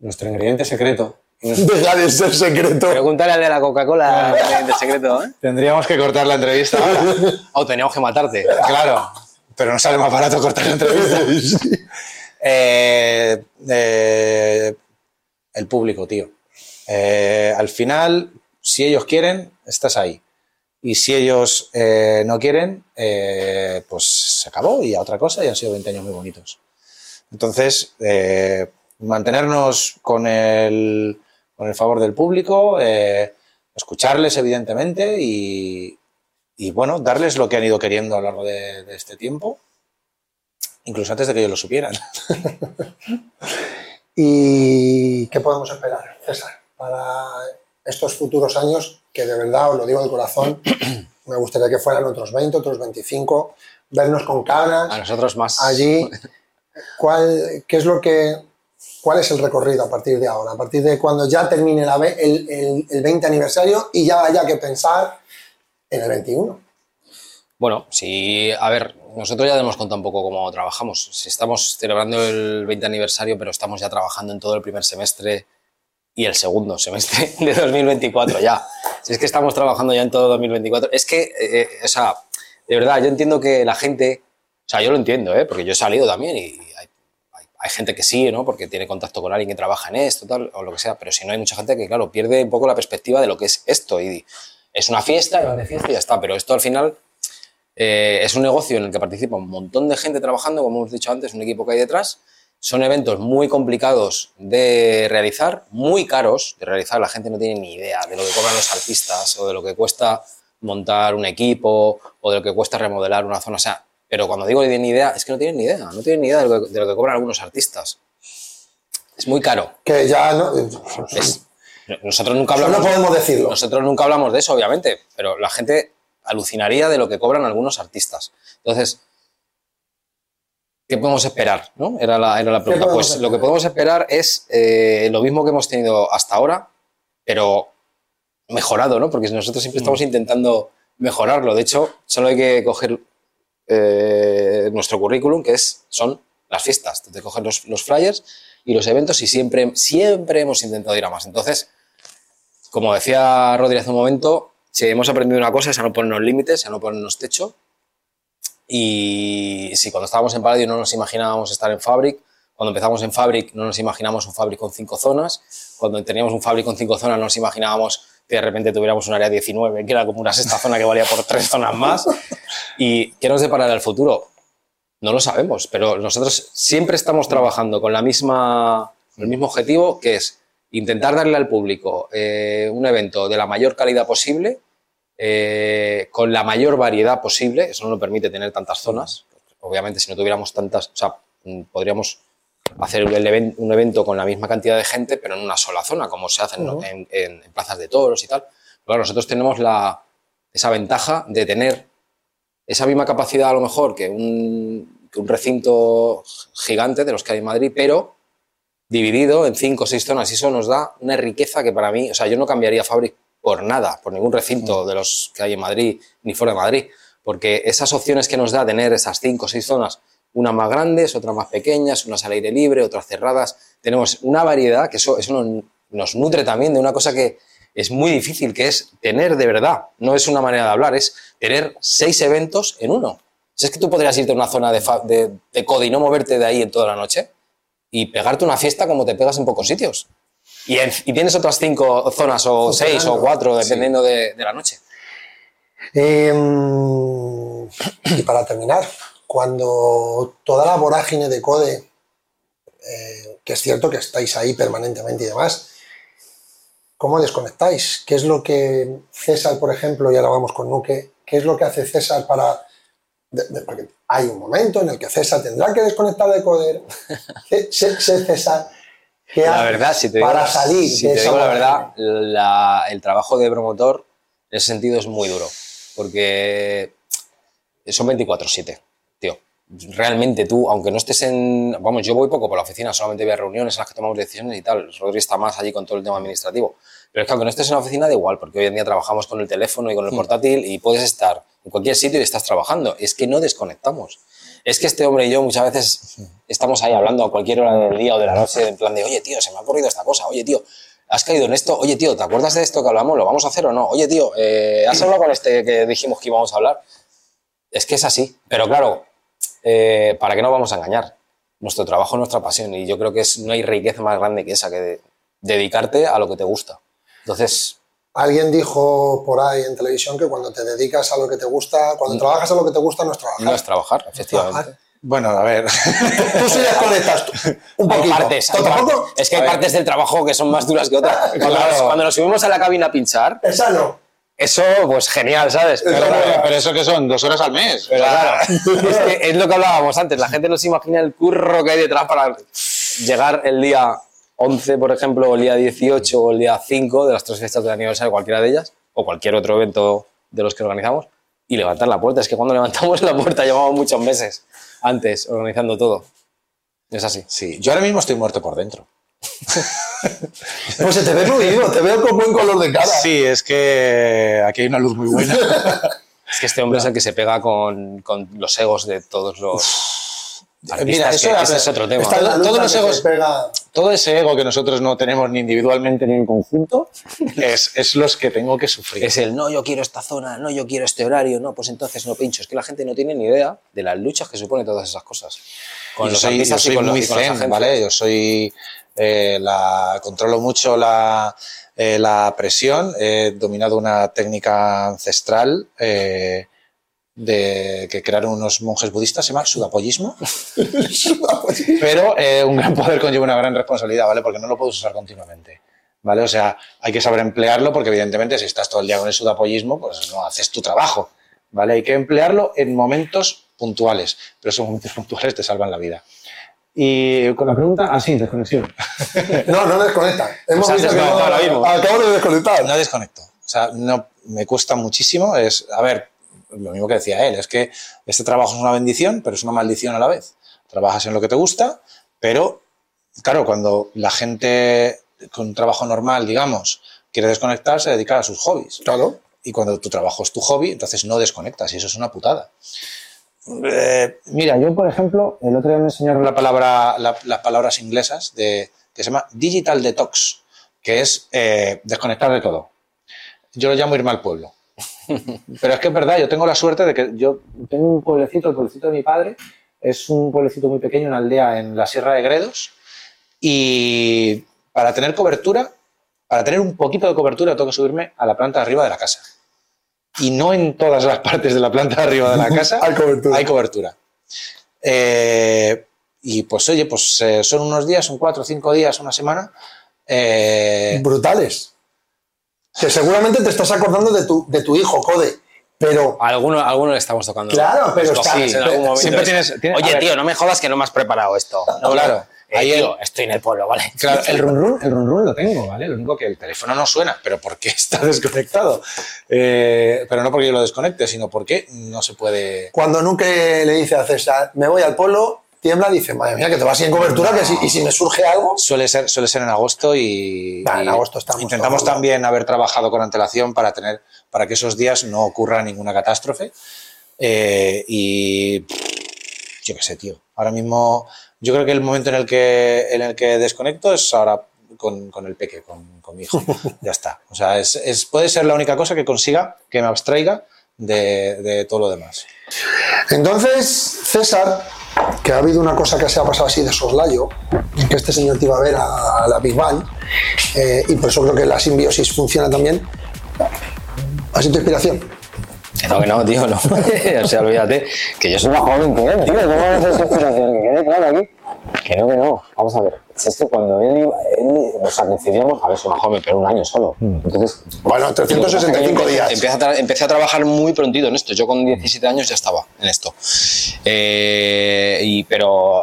nuestro ingrediente secreto. Deja de ser secreto. Pregúntale al de la Coca-Cola el ingrediente secreto. ¿eh? Tendríamos que cortar la entrevista ahora. o teníamos que matarte. Claro, pero no sale más barato cortar la entrevista. sí. eh, eh, el público, tío. Eh, al final, si ellos quieren, estás ahí. Y si ellos eh, no quieren, eh, pues se acabó y a otra cosa y han sido 20 años muy bonitos. Entonces, eh, mantenernos con el, con el favor del público, escucharles evidentemente y, y, bueno, darles lo que han ido queriendo a lo largo de, de este tiempo, incluso antes de que ellos lo supieran. ¿Y qué podemos esperar, César, para estos futuros años que de verdad, os lo digo de corazón, me gustaría que fueran otros 20, otros 25, vernos con caras. A nosotros más. Allí. ¿Cuál, qué es lo que, ¿Cuál es el recorrido a partir de ahora? A partir de cuando ya termine la, el, el, el 20 aniversario y ya haya que pensar en el 21. Bueno, sí, a ver, nosotros ya hemos contado un poco cómo trabajamos. Si estamos celebrando el 20 aniversario, pero estamos ya trabajando en todo el primer semestre y el segundo semestre de 2024 ya. Si es que estamos trabajando ya en todo 2024. Es que, eh, o sea, de verdad, yo entiendo que la gente, o sea, yo lo entiendo, ¿eh? porque yo he salido también y hay, hay, hay, gente que sí, ¿no? Porque tiene contacto con alguien que trabaja en esto, tal, o lo que sea, pero si no hay mucha gente que, claro, pierde un poco la perspectiva de lo que es esto y es una fiesta, y de fiesta y ya está, pero esto al final eh, es un negocio en el que participa un montón de gente trabajando, como hemos dicho antes, un equipo que hay detrás, son eventos muy complicados de realizar, muy caros de realizar. La gente no tiene ni idea de lo que cobran los artistas o de lo que cuesta montar un equipo o de lo que cuesta remodelar una zona. O sea, pero cuando digo ni idea, es que no tienen ni idea. No tienen ni idea de lo que, de lo que cobran algunos artistas. Es muy caro. Que ya no. Es, Nosotros nunca hablamos. no podemos decirlo. Nosotros nunca hablamos de eso, obviamente, pero la gente alucinaría de lo que cobran algunos artistas. Entonces, ¿qué podemos esperar? ¿no? Era, la, era la pregunta. Pues lo que podemos esperar es eh, lo mismo que hemos tenido hasta ahora, pero mejorado, ¿no? Porque nosotros siempre estamos mm. intentando mejorarlo. De hecho, solo hay que coger eh, nuestro currículum, que es, son las fiestas. Te cogen los, los, flyers y los eventos y siempre, siempre hemos intentado ir a más. Entonces, como decía Rodri hace un momento, si hemos aprendido una cosa es a no ponernos límites, a no ponernos techo. Y si cuando estábamos en Paladio no nos imaginábamos estar en Fabric, cuando empezamos en Fabric no nos imaginamos un Fabric con cinco zonas, cuando teníamos un Fabric con cinco zonas no nos imaginábamos que de repente tuviéramos un área 19, que era como una sexta zona que valía por tres zonas más. ¿Y qué nos deparará el futuro? No lo sabemos, pero nosotros siempre estamos trabajando con la misma, el mismo objetivo, que es intentar darle al público eh, un evento de la mayor calidad posible, eh, con la mayor variedad posible. Eso no nos permite tener tantas zonas. Obviamente, si no tuviéramos tantas, o sea, podríamos hacer un evento con la misma cantidad de gente, pero en una sola zona, como se hace en, plazas de toros y tal. Pero nosotros tenemos la, esa ventaja de tener esa misma capacidad a lo mejor que un, que un recinto gigante de los que hay en Madrid, pero dividido en cinco o seis zonas y eso nos da una riqueza que para mí, o sea, yo no cambiaría Fabric por nada, por ningún recinto de los que hay en Madrid ni fuera de Madrid, porque esas opciones que nos da tener esas cinco o seis zonas, unas más grandes, otras más pequeñas, unas al aire libre, otras cerradas, tenemos una variedad que eso, eso nos, nutre también de una cosa que es muy difícil, que es tener de verdad, no es una manera de hablar, es tener seis eventos en uno. Si es que tú podrías irte a una zona de, de, de CODE y no moverte de ahí en toda la noche, y pegarte una fiesta como te pegas en pocos sitios. Y, tienes otras cinco zonas o seis o cuatro, dependiendo de, la noche. Em, y para terminar, cuando toda la vorágine de Code, eh, que es cierto que estáis ahí permanentemente y demás, ¿cómo desconectáis? ¿Qué es lo que César, por ejemplo, y ahora vamos con Nuque, qué es lo que hace César para porque hay un momento en el que César tendrá que desconectar de Coder. César, ¿qué la verdad, si te para salir si te digo la verdad, el trabajo de promotor en ese sentido es muy duro, porque son 24/7, tío. Realmente tú, aunque no estés en... Vamos, yo voy poco por la oficina, solamente voy a reuniones en las que tomamos decisiones y tal. Rodri está más allí con todo el tema administrativo. Pero es que aunque no estés en la oficina, da igual, porque hoy en día trabajamos con el teléfono y con el hmm. portátil y puedes estar en cualquier sitio y estás trabajando. Es que no desconectamos. Es que este hombre y yo muchas veces estamos ahí hablando a cualquier hora del día o de la noche, en plan de, oye, tío, se me ha ocurrido esta cosa, oye, tío, has caído en esto, oye, tío, ¿te acuerdas de esto que hablamos? ¿Lo vamos a hacer o no? Oye, tío, eh, ¿has hablado con este que dijimos que íbamos a hablar? Es que es así. Pero claro, eh, ¿para qué nos vamos a engañar? Nuestro trabajo es nuestra pasión y yo creo que es, no hay riqueza más grande que esa, que dedicarte a lo que te gusta. Entonces, Alguien dijo por ahí en televisión que cuando te dedicas a lo que te gusta, cuando mm. trabajas a lo que te gusta, no es trabajar. No es trabajar, efectivamente. Bueno, a ver. tú sí desconectas un poquito. Partes, es que hay partes del trabajo que son más duras que otras. Cuando, nos, subimos a la cabina a pinchar. Esa no. Eso, pues genial, ¿sabes? Pero, eso que son dos horas al mes. claro, es, lo que hablábamos antes. La gente no se imagina el curro que hay detrás para llegar el día 11, por ejemplo, o el día 18 o el día 5 de las tres fiestas del aniversario, cualquiera de ellas, o cualquier otro evento de los que organizamos, y levantar la puerta. Es que cuando levantamos la puerta llevamos muchos meses antes organizando todo. Es así. Sí, yo ahora mismo estoy muerto por dentro. pues se te ve muy vivo, te veo con buen color de cara. Sí, es que aquí hay una luz muy buena. es que este hombre es el que se pega con, con los egos de todos los Mira, eso es otro tema. todos los egos, todo ese ego que nosotros no tenemos ni individualmente ni en conjunto, es, es los que tengo que sufrir. Es el no, yo quiero esta zona, no, yo quiero este horario, no, pues entonces no pincho. Es que la gente no tiene ni idea de las luchas que supone todas esas cosas. Con los soy, yo soy muy zen, ¿vale? Yo soy, eh, la, controlo mucho la, eh, la presión, he dominado una técnica ancestral. Eh, de que crearon unos monjes budistas, se llama sudapollismo. Pero eh, un gran poder conlleva una gran responsabilidad, ¿vale? Porque no lo puedes usar continuamente. ¿Vale? O sea, hay que saber emplearlo porque evidentemente si estás todo el día con el sudapollismo, pues no haces tu trabajo. ¿Vale? Hay que emplearlo en momentos puntuales, pero esos momentos puntuales te salvan la vida. Y con la pregunta, ah, sí, desconexión. no, no desconecta. Hemos visto que ahora mismo. Acabo de desconectar. No desconecto. O sea, no, me cuesta muchísimo. Es, a ver, lo mismo que decía él, es que este trabajo es una bendición, pero es una maldición a la vez. Trabajas en lo que te gusta, pero claro, cuando la gente con un trabajo normal, digamos, quiere desconectarse, dedicar a sus hobbies. Claro. Y cuando tu trabajo es tu hobby, entonces no desconectas y eso es una putada. Eh, mira, yo por ejemplo, el otro día me enseñaron la palabra, las palabras inglesas de, que se llama digital detox, que es eh, desconectar de todo. Yo lo llamo irme al pueblo. Pero es que es verdad, yo tengo la suerte de que yo tengo un pueblecito, el pueblecito de mi padre, es un pueblecito muy pequeño, una aldea en la Sierra de Gredos, y para tener cobertura, para tener un poquito de cobertura, tengo que subirme a la planta de arriba de la casa. Y no en todas las partes de la planta de arriba de la casa hay cobertura. Hay cobertura. Eh, y pues oye, pues eh, son unos días, son cuatro, cinco días, una semana. Eh, Brutales. Que seguramente te estás acordando de tu, de tu hijo, Code. Pero. algunos alguno le estamos tocando. Claro, pero está. siempre tienes, Oye, tío, no me jodas que no me has preparado esto. claro. Ahí eh, estoy en el pueblo, ¿vale? Claro, el run run, el run run lo tengo, ¿vale? Lo único que el teléfono no suena, pero porque está desconectado. Eh, pero no porque yo lo desconecte, sino porque no se puede. Cuando nunca le dice a César, me voy al pueblo, tiembla, dice, madre mía, que te vas sin cobertura, que si, y si me surge algo. Suele ser, suele ser en agosto y. en agosto estamos. Intentamos también haber trabajado con antelación para tener, para que esos días no ocurra ninguna catástrofe. Eh, y. Yo qué sé, tío. Ahora mismo yo creo que el momento en el que, en el que desconecto es ahora con, con el peque, con, con, mi hijo. ya está. O sea, es, es, puede ser la única cosa que consiga que me abstraiga de, de, todo lo demás. Entonces, César, que ha habido una cosa que se ha pasado así de soslayo, que este señor te iba a ver a, la Big Bang, eh, y por eso creo que la simbiosis funciona también. ¿Ha sido tu inspiración? No, que no, tío, no. o sea, olvídate, que yo soy más joven que él, tío. ¿Cómo vas a inspiración? Que quede claro aquí. Que no, que no. Vamos a ver. Es que cuando él, él o sea, decidíamos, a ver, más joven, pero un año solo. Mm. Entonces. Bueno, 365 días. Empecé a, empecé a trabajar muy prontito en esto. Yo con 17 años ya estaba en esto. Eh, y, pero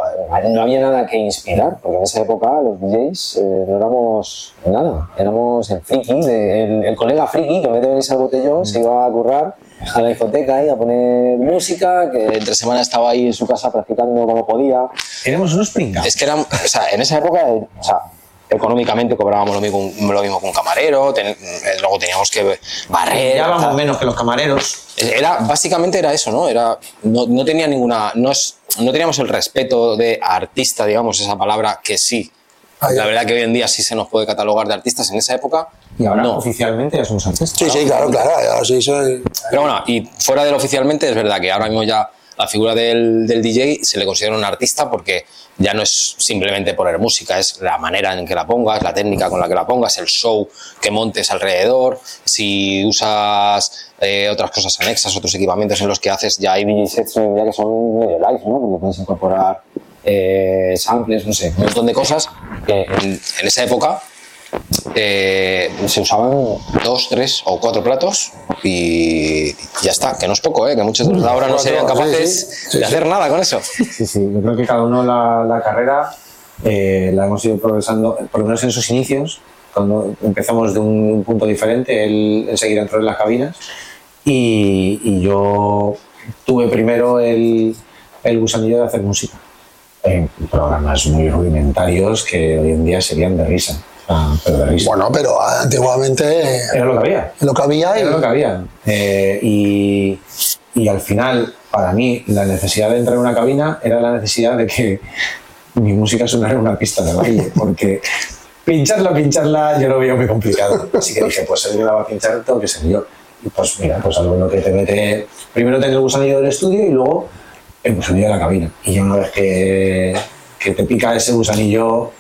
no había nada que inspirar, porque en esa época los DJs eh, no éramos nada. Éramos el friki, el, el, colega friki que me de venirse al botellón, se iba a currar a la discoteca y a poner música, que entre semana estaba ahí en su casa practicando como podía. Éramos unos pringados. Es que eran, o sea, en esa época, o sea, económicamente cobrábamos lo mismo, lo mismo que un camarero, eh, luego teníamos que barrer. Menos que los camareros. Era, básicamente era eso, ¿no? Era, no, no tenía ninguna, no, no teníamos el respeto de artista, digamos, esa palabra que sí. La verdad que hoy en día sí se nos puede catalogar de artistas, en esa época y ahora no. oficialmente ya somos artistas. Sí, sí, claro, claro. Sí, soy... Pero bueno, y fuera del oficialmente es verdad que ahora mismo ya la figura del, del, DJ se le considera un artista porque ya no es simplemente poner música, es la manera en que la pongas, la técnica con la que la pongas, el show que montes alrededor, si usas eh, otras cosas anexas, otros equipamientos en los que haces, ya hay DJ sets ya que son medio live, ¿no? Porque puedes incorporar eh, samples, no sé, un montón de cosas que en, en esa época eh, se usaban dos, tres o cuatro platos y ya está, que no es poco, ¿eh? que muchos de los de ahora no serían capaces de hacer nada con eso. Sí, sí, yo creo que cada uno la, la carrera eh, la hemos ido progresando, por lo menos en sus inicios, cuando empezamos de un punto diferente, él enseguida entró en las cabinas y, y yo tuve primero el, el gusanillo de hacer música en programas muy rudimentarios que hoy en día serían de risa Ah, bueno, pero antiguamente. Era lo que había. Lo que había. Y... Era lo que había. Eh, y, y, al final, para mí, la necesidad de entrar en una cabina era la necesidad de que mi música sonara en una pista de baile, porque pincharla, pincharla, yo lo veía muy complicado. Así que dije, pues si la va a pinchar, tengo que ser yo. Y pues mira, pues algo que te mete. Primero tener el gusanillo del estudio y luego el gusanillo de la cabina. Y ya una vez que, que te pica ese gusanillo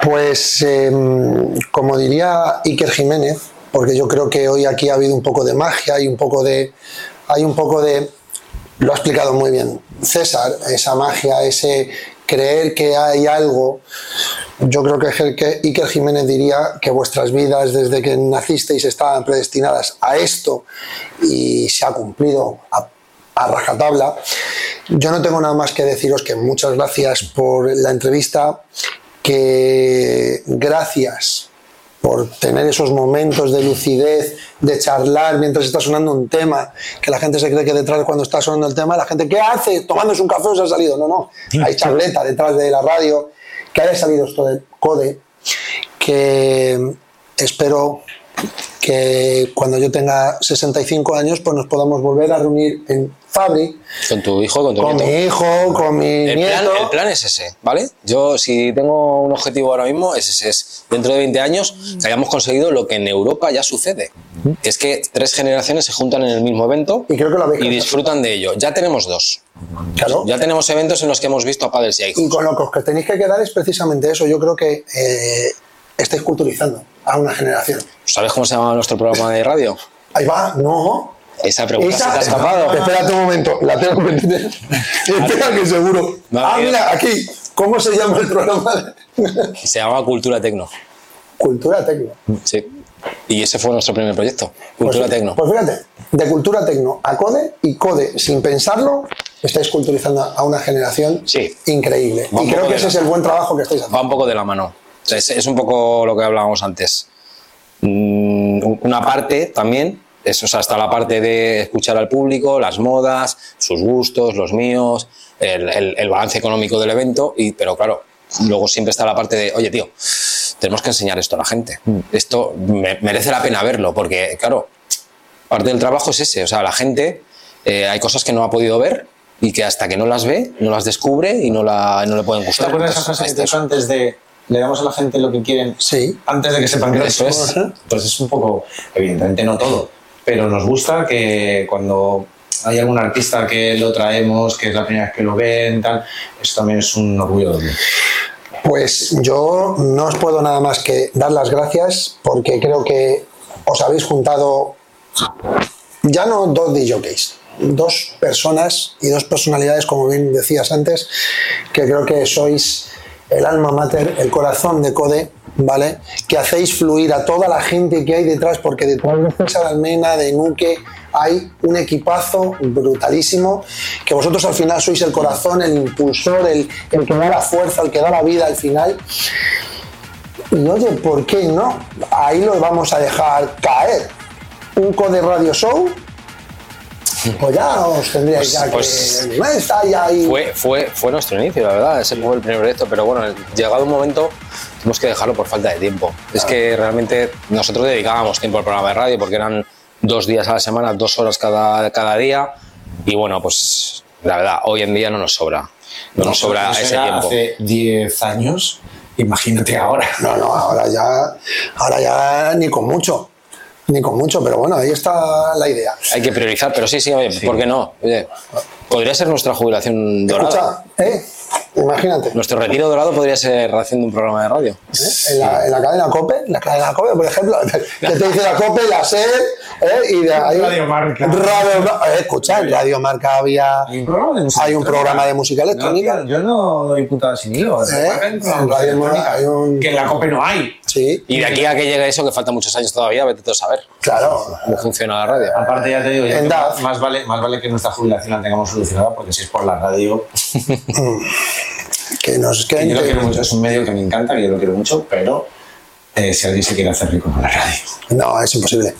pues, em, como diría Iker Jiménez, porque yo creo que hoy aquí ha habido un poco de magia y un poco de. Hay un poco de. Lo ha explicado muy bien César, esa magia, ese creer que hay algo. Yo creo que Iker Jiménez diría que vuestras vidas desde que nacisteis estaban predestinadas a esto y se ha cumplido a rajatabla. Yo no tengo nada más que deciros que muchas gracias por la entrevista, que gracias por tener esos momentos de lucidez, de charlar mientras está sonando un tema, que la gente se cree que detrás de cuando está sonando el tema, la gente, ¿qué hace? Tomándose un café o se ha salido. No, no, hay charleta detrás de la radio, que haya salido esto del CODE, que espero que cuando yo tenga 65 años pues nos podamos volver a reunir en Fabri. Con tu hijo, con tu con mi hijo, con mi el nieto. Plan, el plan es ese, ¿vale? Yo si tengo un objetivo ahora mismo es ese, es dentro de 20 años que hayamos conseguido lo que en Europa ya sucede. Es que tres generaciones se juntan en el mismo evento y, creo que lo y disfrutan de ello. Ya tenemos dos. Claro. Ya tenemos eventos en los que hemos visto a padres y a hijos. Y con lo que os tenéis que quedar es precisamente eso. Yo creo que eh, estáis culturizando a una generación. ¿Sabes cómo se llama nuestro programa de radio? Ahí va, no. Esa pregunta Esa, se te ha escapado. Espérate un momento, la tengo que tener. Espera que seguro. No, ah, mira, aquí. ¿Cómo se llama el programa? Se llama Cultura Tecno. Cultura Tecno. Sí. Y ese fue nuestro primer proyecto, Cultura pues, Tecno. Pues fíjate, de Cultura Tecno a Code y Code, sin pensarlo, estáis culturizando a una generación Sí. increíble. Va y creo que ese es el buen trabajo que estáis haciendo. Va un poco de la mano. Es, es un poco lo que hablábamos antes. Mm, Una parte también, es, o sea, está la parte de escuchar al público, las modas, sus gustos, los míos, el, el- el balance económico del evento, y, pero claro, luego siempre está la parte de, oye, tío, tenemos que enseñar esto a la gente. Esto me- merece la pena verlo, porque, claro, parte del trabajo es ese. O sea, la gente, eh, hay cosas que no ha podido ver y que hasta que no las ve, no las descubre y no, la, no le pueden ¿Te gustar. acuerdas te esto he dicho antes de le damos a la gente lo que quieren Sí. antes de que sepan que Eso eso es. es? Pues es un poco, evidentemente no todo, pero nos gusta que cuando hay algún artista que lo traemos, que es la primera vez que lo ven, tal, eso también es un orgullo. Pues yo no os puedo nada más que dar las gracias porque creo que os habéis juntado ya no dos DJs, dos personas y dos personalidades, como bien decías antes, que creo que sois el alma mater, el corazón de Code, ¿vale? Que hacéis fluir a toda la gente que hay detrás, porque detrás de César Almena, de Nuque, hay un equipazo brutalísimo, que vosotros al final sois el corazón, el impulsor, el, el que da la fuerza, el que da la vida al final. Y oye, ¿por qué no? Ahí lo vamos a dejar caer. Un Code Radio Show, pues ya os tendríais Pues- ya que... pues- está ya ahí. Fue, fue, fue nuestro inicio, la verdad. Ese fue el primer proyecto, pero bueno, llegado un momento, tuvimos que dejarlo por falta de tiempo. Es que realmente nosotros dedicábamos tiempo al programa de radio porque eran dos días a la semana, dos horas cada, cada día. Y bueno, pues la verdad, hoy en día no nos sobra. No, nos sobra ese tiempo. Hace 10 años, imagínate ahora. No, no, ahora ya, ahora ya ni con mucho, ni con mucho, pero bueno, ahí está la idea. Hay que priorizar, pero sí, sí, oye, ¿por qué no? Oye, podría ser nuestra jubilación dorada. Escucha, ¿eh? Imagínate, Nuestro retiro dorado podría ser haciendo un programa de radio. ¿eh? en, la, en la cadena COPE, la cadena COPE, por ejemplo, que te dice la COPE, la SER, ¿eh? y de ahí... Radio Marca. Radio eh, escucha, en Radio Marca había... Hay un programa de música Hay un electrónica. programa de música electrónica. No, tío, yo no doy putada sin hilo. ¿Eh? Que en la COPE no hay. Sí, Y de aquí a que llegue eso, que faltan muchos años todavía, vete a saber claro. cómo funciona la radio. Aparte, ya te digo, ya más, vale, más vale que nuestra jubilación la tengamos solucionada, porque si es por la radio, Que nos que que, yo lo quiero mucho, es un medio que me encanta, que yo lo quiero mucho, pero eh, si alguien se quiere hacer rico con la radio. No, es imposible.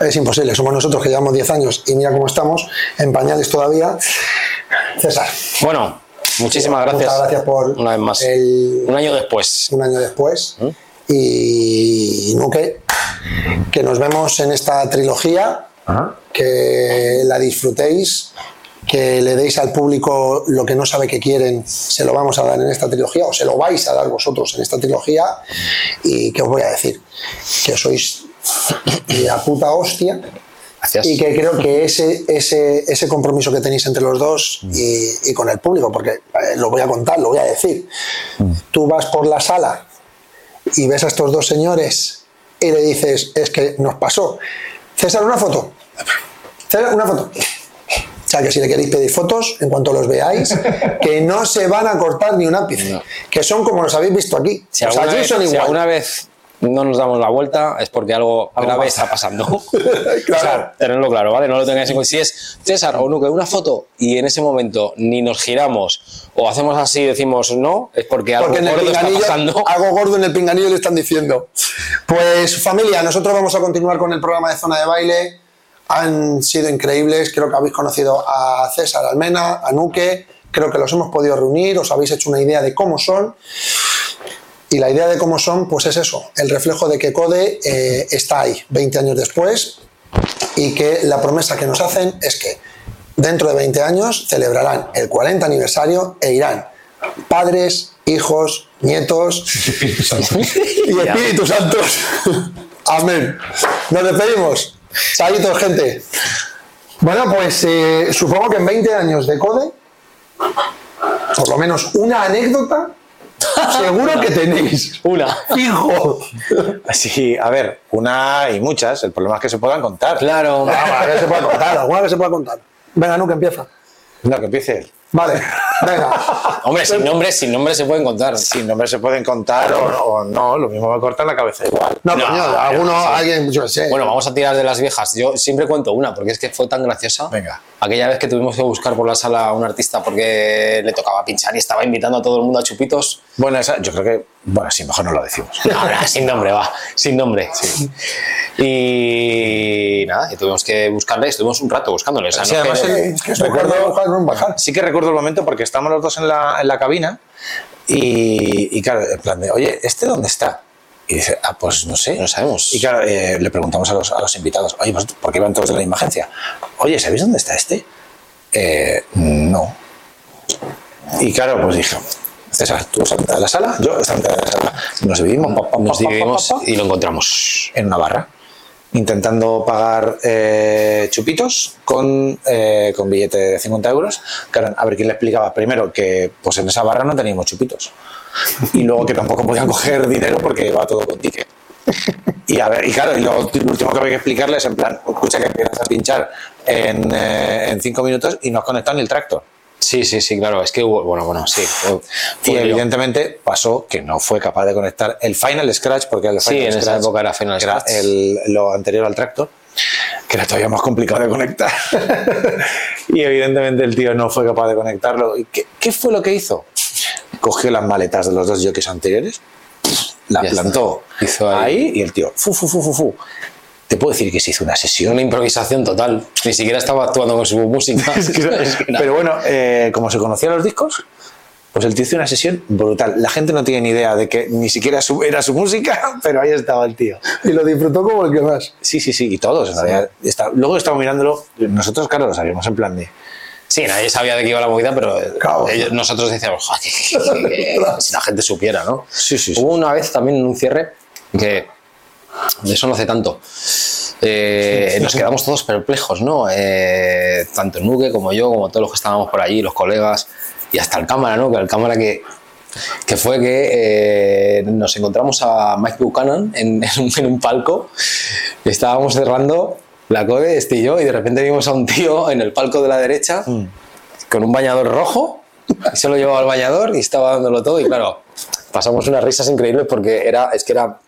Es imposible. Somos nosotros que llevamos 10 años y mira cómo estamos, en pañales todavía. César, Bueno, muchísimas gracias. muchas gracias por Una vez más. el- Un año después. un año después. ¿Mm? Y Nuque, que nos vemos en esta trilogía, que la disfrutéis, que le deis al público lo que no sabe que quieren, se lo vamos a dar en esta trilogía, o se lo vais a dar vosotros en esta trilogía. Y que os voy a decir, que sois la puta hostia. Gracias. Y que creo que ese, ese, ese compromiso que tenéis entre los dos y, y con el público, porque eh, lo voy a contar, lo voy a decir. Tú vas por la sala y ves a estos dos señores y le dices, es que nos pasó. César, una foto. César, una foto. O sea, que si le queréis pedir fotos, en cuanto los veáis, que no se van a cortar ni un ápice. No. Que son como los habéis visto aquí. Si o sea, alguna, aquí vez, son si igual. alguna vez no nos damos la vuelta es porque algo, grave está pasando. claro. tenerlo claro, ¿vale? No lo tengáis en cuenta. Si es César o Nuke, una foto y en ese momento ni nos giramos o hacemos así y decimos no, es porque algo gordo está pasando. Algo gordo en el pinganillo le están diciendo. Pues familia, nosotros vamos a continuar con el programa de Zona de Baile. Han sido increíbles, creo que habéis conocido a César Almena, a Nuque, creo que los hemos podido reunir, os habéis hecho una idea de cómo son. Y la idea de cómo son, pues es eso, el reflejo de que Code eh, está ahí 20 años después y que la promesa que nos hacen es que dentro de 20 años celebrarán el 40 aniversario e irán padres, hijos, nietos y espíritus santos. Amén. Nos despedimos. Saludos, gente. Bueno, pues eh, supongo que en 20 años de Code, por lo menos una anécdota Seguro que tenéis. Una. Fijo. Sí, a ver, una y muchas. El problema es que se puedan contar. Claro. Alguna que se pueda contar, alguna que se pueda contar. Venga, no, que empieza. No, que empiece Vale, venga. Hombre, sin nombre, sin nombre se pueden contar. Sin nombre se pueden contar o, no, lo mismo va a cortar la cabeza igual. No, no coño, alguno, alguien, yo sé. Bueno, vamos a tirar de las viejas. Yo siempre cuento una, porque es que fue tan graciosa. Venga. Aquella vez que tuvimos que buscar por la sala a un artista porque le tocaba pinchar y estaba invitando a todo el mundo a chupitos. Bueno, esa, yo creo que, bueno, sí, mejor no lo decimos. Ahora, sin nombre, va, sin nombre. Sí. Y nada, y tuvimos que buscarle, estuvimos un rato buscándoles. Sí, además, es que recuerdo, sí que recuerdo el momento porque estábamos los dos en la, en la cabina y, y, claro, en plan de, oye, ¿este dónde está? Y dice, ah, pues no sé. No sabemos. Y claro, eh, le preguntamos a los, a los invitados, oye, pues, ¿por qué iban todos de la misma agencia? Oye, ¿sabéis dónde está este? Eh, no. Y claro, pues dije, César, tú estás a la sala, yo estaba a la sala. Nos dividimos, pa, pa, Nos dividimos y lo encontramos. En una barra intentando pagar eh, chupitos con, eh, con billete de 50 euros. Claro, a ver quién le explicaba primero que pues en esa barra no teníamos chupitos. Y luego que tampoco podían coger dinero porque va todo con ticket. Y a ver, y claro, y lo, último que había que explicarles en plan, escucha que empiezas a pinchar en, eh, en cinco minutos y no has conectado ni el tractor. Sí, sí, sí, claro, es que hubo, bueno, bueno, sí. y evidentemente pasó que no fue capaz de conectar el Final Scratch, porque el Final sí, en Scratch esa época era Final era Scratch. el- lo anterior al tractor, que era todavía más complicado de conectar. y evidentemente el tío no fue capaz de conectarlo. ¿Y qué, qué fue lo que hizo? Cogió las maletas de los dos jockeys anteriores, la Ya plantó está. Hizo ahí. ahí- y el tío, fu, fu, fu, fu, fu. Puedo decir que se hizo una sesión Una improvisación total. Ni siquiera estaba actuando con su música. Es que era- Pero bueno, eh, como se conocían los discos, pues el tío hizo una sesión brutal. La gente no tiene ni idea de que ni siquiera su- era su música, pero ahí estaba el tío. Y lo disfrutó como el que más. Sí, sí, sí, y todos. realidad. Está- luego estamos mirándolo, nosotros, claro, lo sabíamos en plan de. Sí, nadie sabía de qué iba la movida, pero Claro. ellos- nosotros decíamos, joder, si la gente supiera, ¿no? Sí, sí, sí. Hubo una vez también en un cierre que de eso no hace tanto. eh, nos quedamos todos perplejos, ¿no? Eh, tanto Nuque como yo, como todos los que estábamos por allí, los colegas, y hasta el cámara, ¿no? Que el cámara que, que fue que eh, nos encontramos a Mike Buchanan en, en un, en un palco y estábamos cerrando la code, este y yo, y de repente vimos a un tío en el palco de la derecha con un bañador rojo, y se lo llevaba al bañador y estaba dándolo todo, y claro, pasamos unas risas increíbles porque era, es que era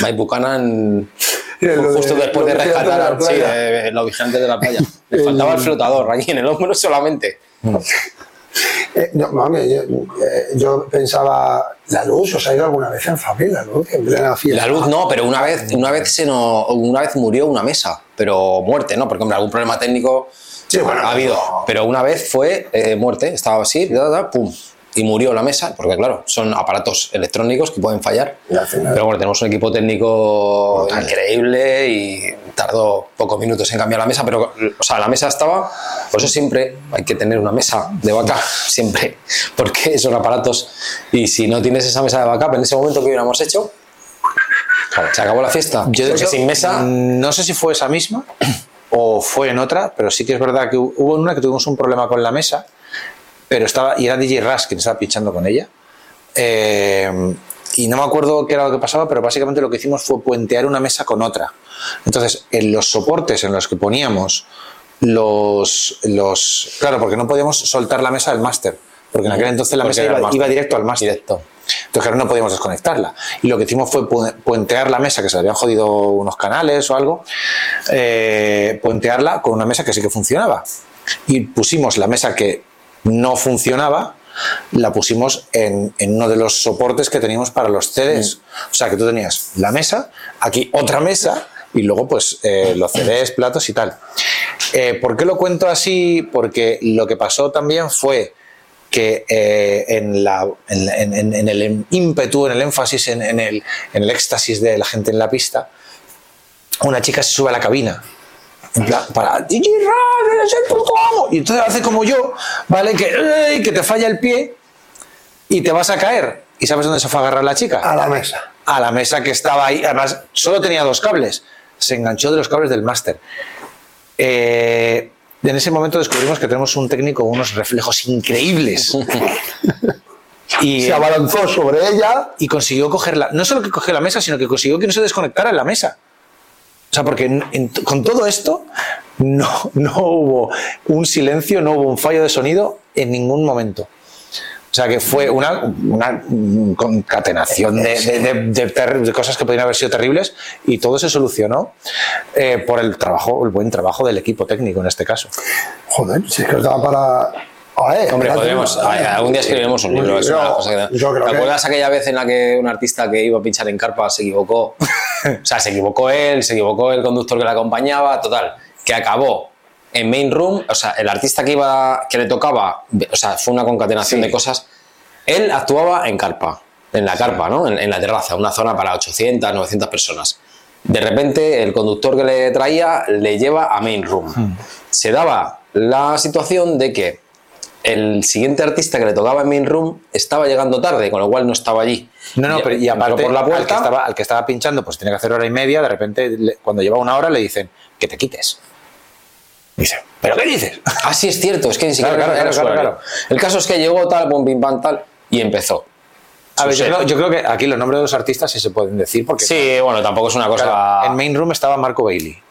Mike Buchanan justo de- después de rescatar sí, de- los vigilantes de la playa. Le faltaba el flotador allí en el hombro solamente. Eh, no, mami, yo, eh, yo pensaba, la luz, ¿os ha ido alguna vez en familia? La luz, en plena fiesta. La luz no, pero una vez, una vez se no, una vez murió una mesa, pero muerte, ¿no? Porque hombre, algún problema técnico Sí, bueno, ha habido. no. Pero una vez fue eh, muerte, estaba así, da, da, pum, y murió la mesa, porque claro, son aparatos electrónicos que pueden fallar. Pero bueno, tenemos un equipo técnico increíble y tardó pocos minutos en cambiar la mesa, pero o sea, la mesa estaba, por eso siempre hay que tener una mesa de backup, siempre, porque son aparatos y si no tienes esa mesa de backup en ese momento que hubiéramos hecho, se acabó la fiesta. Yo, Porque hecho, sin mesa, no sé si fue esa misma o fue en otra, pero sí que es verdad que hu- hubo en una que tuvimos un problema con la mesa, pero estaba, y era DJ Ras quien estaba pinchando con ella. Eh, y no me acuerdo qué era lo que pasaba, pero básicamente lo que hicimos fue puentear una mesa con otra. Entonces, en los soportes en los que poníamos los. los claro, porque no podíamos soltar la mesa del máster, porque en aquel entonces la Porque mesa iba, iba directo al máster. Directo. Entonces, no podíamos desconectarla. Y lo que hicimos fue puentear la mesa, que se le habían jodido unos canales o algo, eh, puentearla con una mesa que sí que funcionaba. Y pusimos la mesa que no funcionaba, la pusimos en, uno de los soportes que teníamos para los CDs. O sea, que tú tenías la mesa, aquí otra mesa y luego pues eh, los CDs, platos y tal. Eh, ¿Por qué lo cuento así? Porque lo que pasó también fue que eh, en, la, en, el ímpetu, en el énfasis, en, el, en el éxtasis de la gente en la pista, una chica se sube a la cabina para DJ Y entonces hace como yo, ¿vale? Que, que te falla el pie y te vas a caer. ¿Y sabes dónde se fue a agarrar la chica? A la mesa. A la mesa que estaba ahí. Además, solo tenía dos cables. Se enganchó de los cables del máster. Eh, en ese momento descubrimos que tenemos un técnico con unos reflejos increíbles. y se abalanzó sobre ella. Y consiguió cogerla. No solo que cogió la mesa, sino que consiguió que no se desconectara en la mesa. O sea, porque con todo esto no, no hubo un silencio, no hubo un fallo de sonido en ningún momento. O sea que fue una, concatenación de, cosas que podrían haber sido terribles y todo se solucionó eh, por el trabajo, el buen trabajo del equipo técnico en este caso. Joder, si es que estaba para. Hombre, podemos, algún día escribiremos un libro. Es una cosa que, ¿Te acuerdas aquella vez en la que un artista que iba a pinchar en carpa se equivocó? o sea, se equivocó él, se equivocó el conductor que le acompañaba, total, que acabó en main room, o sea, el artista que iba, que le tocaba, o sea, fue una concatenación de cosas. Él actuaba en carpa, en la carpa, ¿no? En, la terraza, una zona para 800, 900 personas. De repente, el conductor que le traía le lleva a main room. Hmm. Se daba la situación de que el siguiente artista que le tocaba en main room estaba llegando tarde, con lo cual no estaba allí. No, no, pero y aparte por la puerta, al que, estaba, al que estaba pinchando, pues tiene que hacer hora y media, de repente, cuando lleva una hora, le dicen que te quites. Dice, ¿pero qué dices? Ah, sí, es cierto, es que ni siquiera claro, claro, claro, El caso es que llegó tal, bum, bim, tal, y empezó. A ver, yo creo, que aquí los nombres de los artistas sí se pueden decir. porque Sí, bueno, tampoco es una cosa. en Main Room estaba Marco Bailey.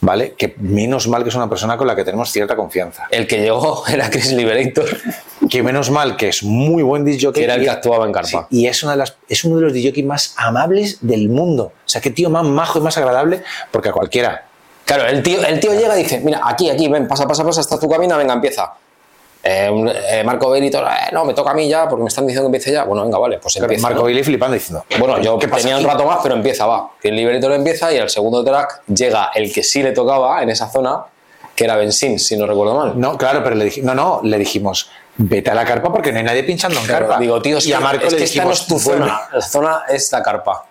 ¿Vale? Que menos mal que es una persona con la que tenemos cierta confianza. El que llegó era Chris Liberator. Que menos mal que es muy buen DJ. Que era el que actuaba en Carpa. y es, una de las, es uno de los DJ más amables del mundo. O sea, qué tío más majo y más agradable, porque a cualquiera Claro, el tío, el tío llega y dice, mira, aquí, aquí, ven, pasa, pasa, pasa, está tu cabina, venga, empieza. Eh, eh, Marco Benito, eh, no, me toca a mí ya, porque me están diciendo que empiece ya. Bueno, venga, vale, pues empieza. Marco Billy flipando diciendo. Bueno, yo tenía un rato más, pero empieza, va. Que el libreto lo empieza y al segundo track llega el que sí le tocaba en esa zona, que era Benzín, si no recuerdo mal. No, claro, pero le dijimos, no, no, le dijimos, vete a la carpa porque no hay nadie pinchando en carpa. Digo, tío, y a Marco es le que dijimos, esta no es tu zona, la zona es la carpa.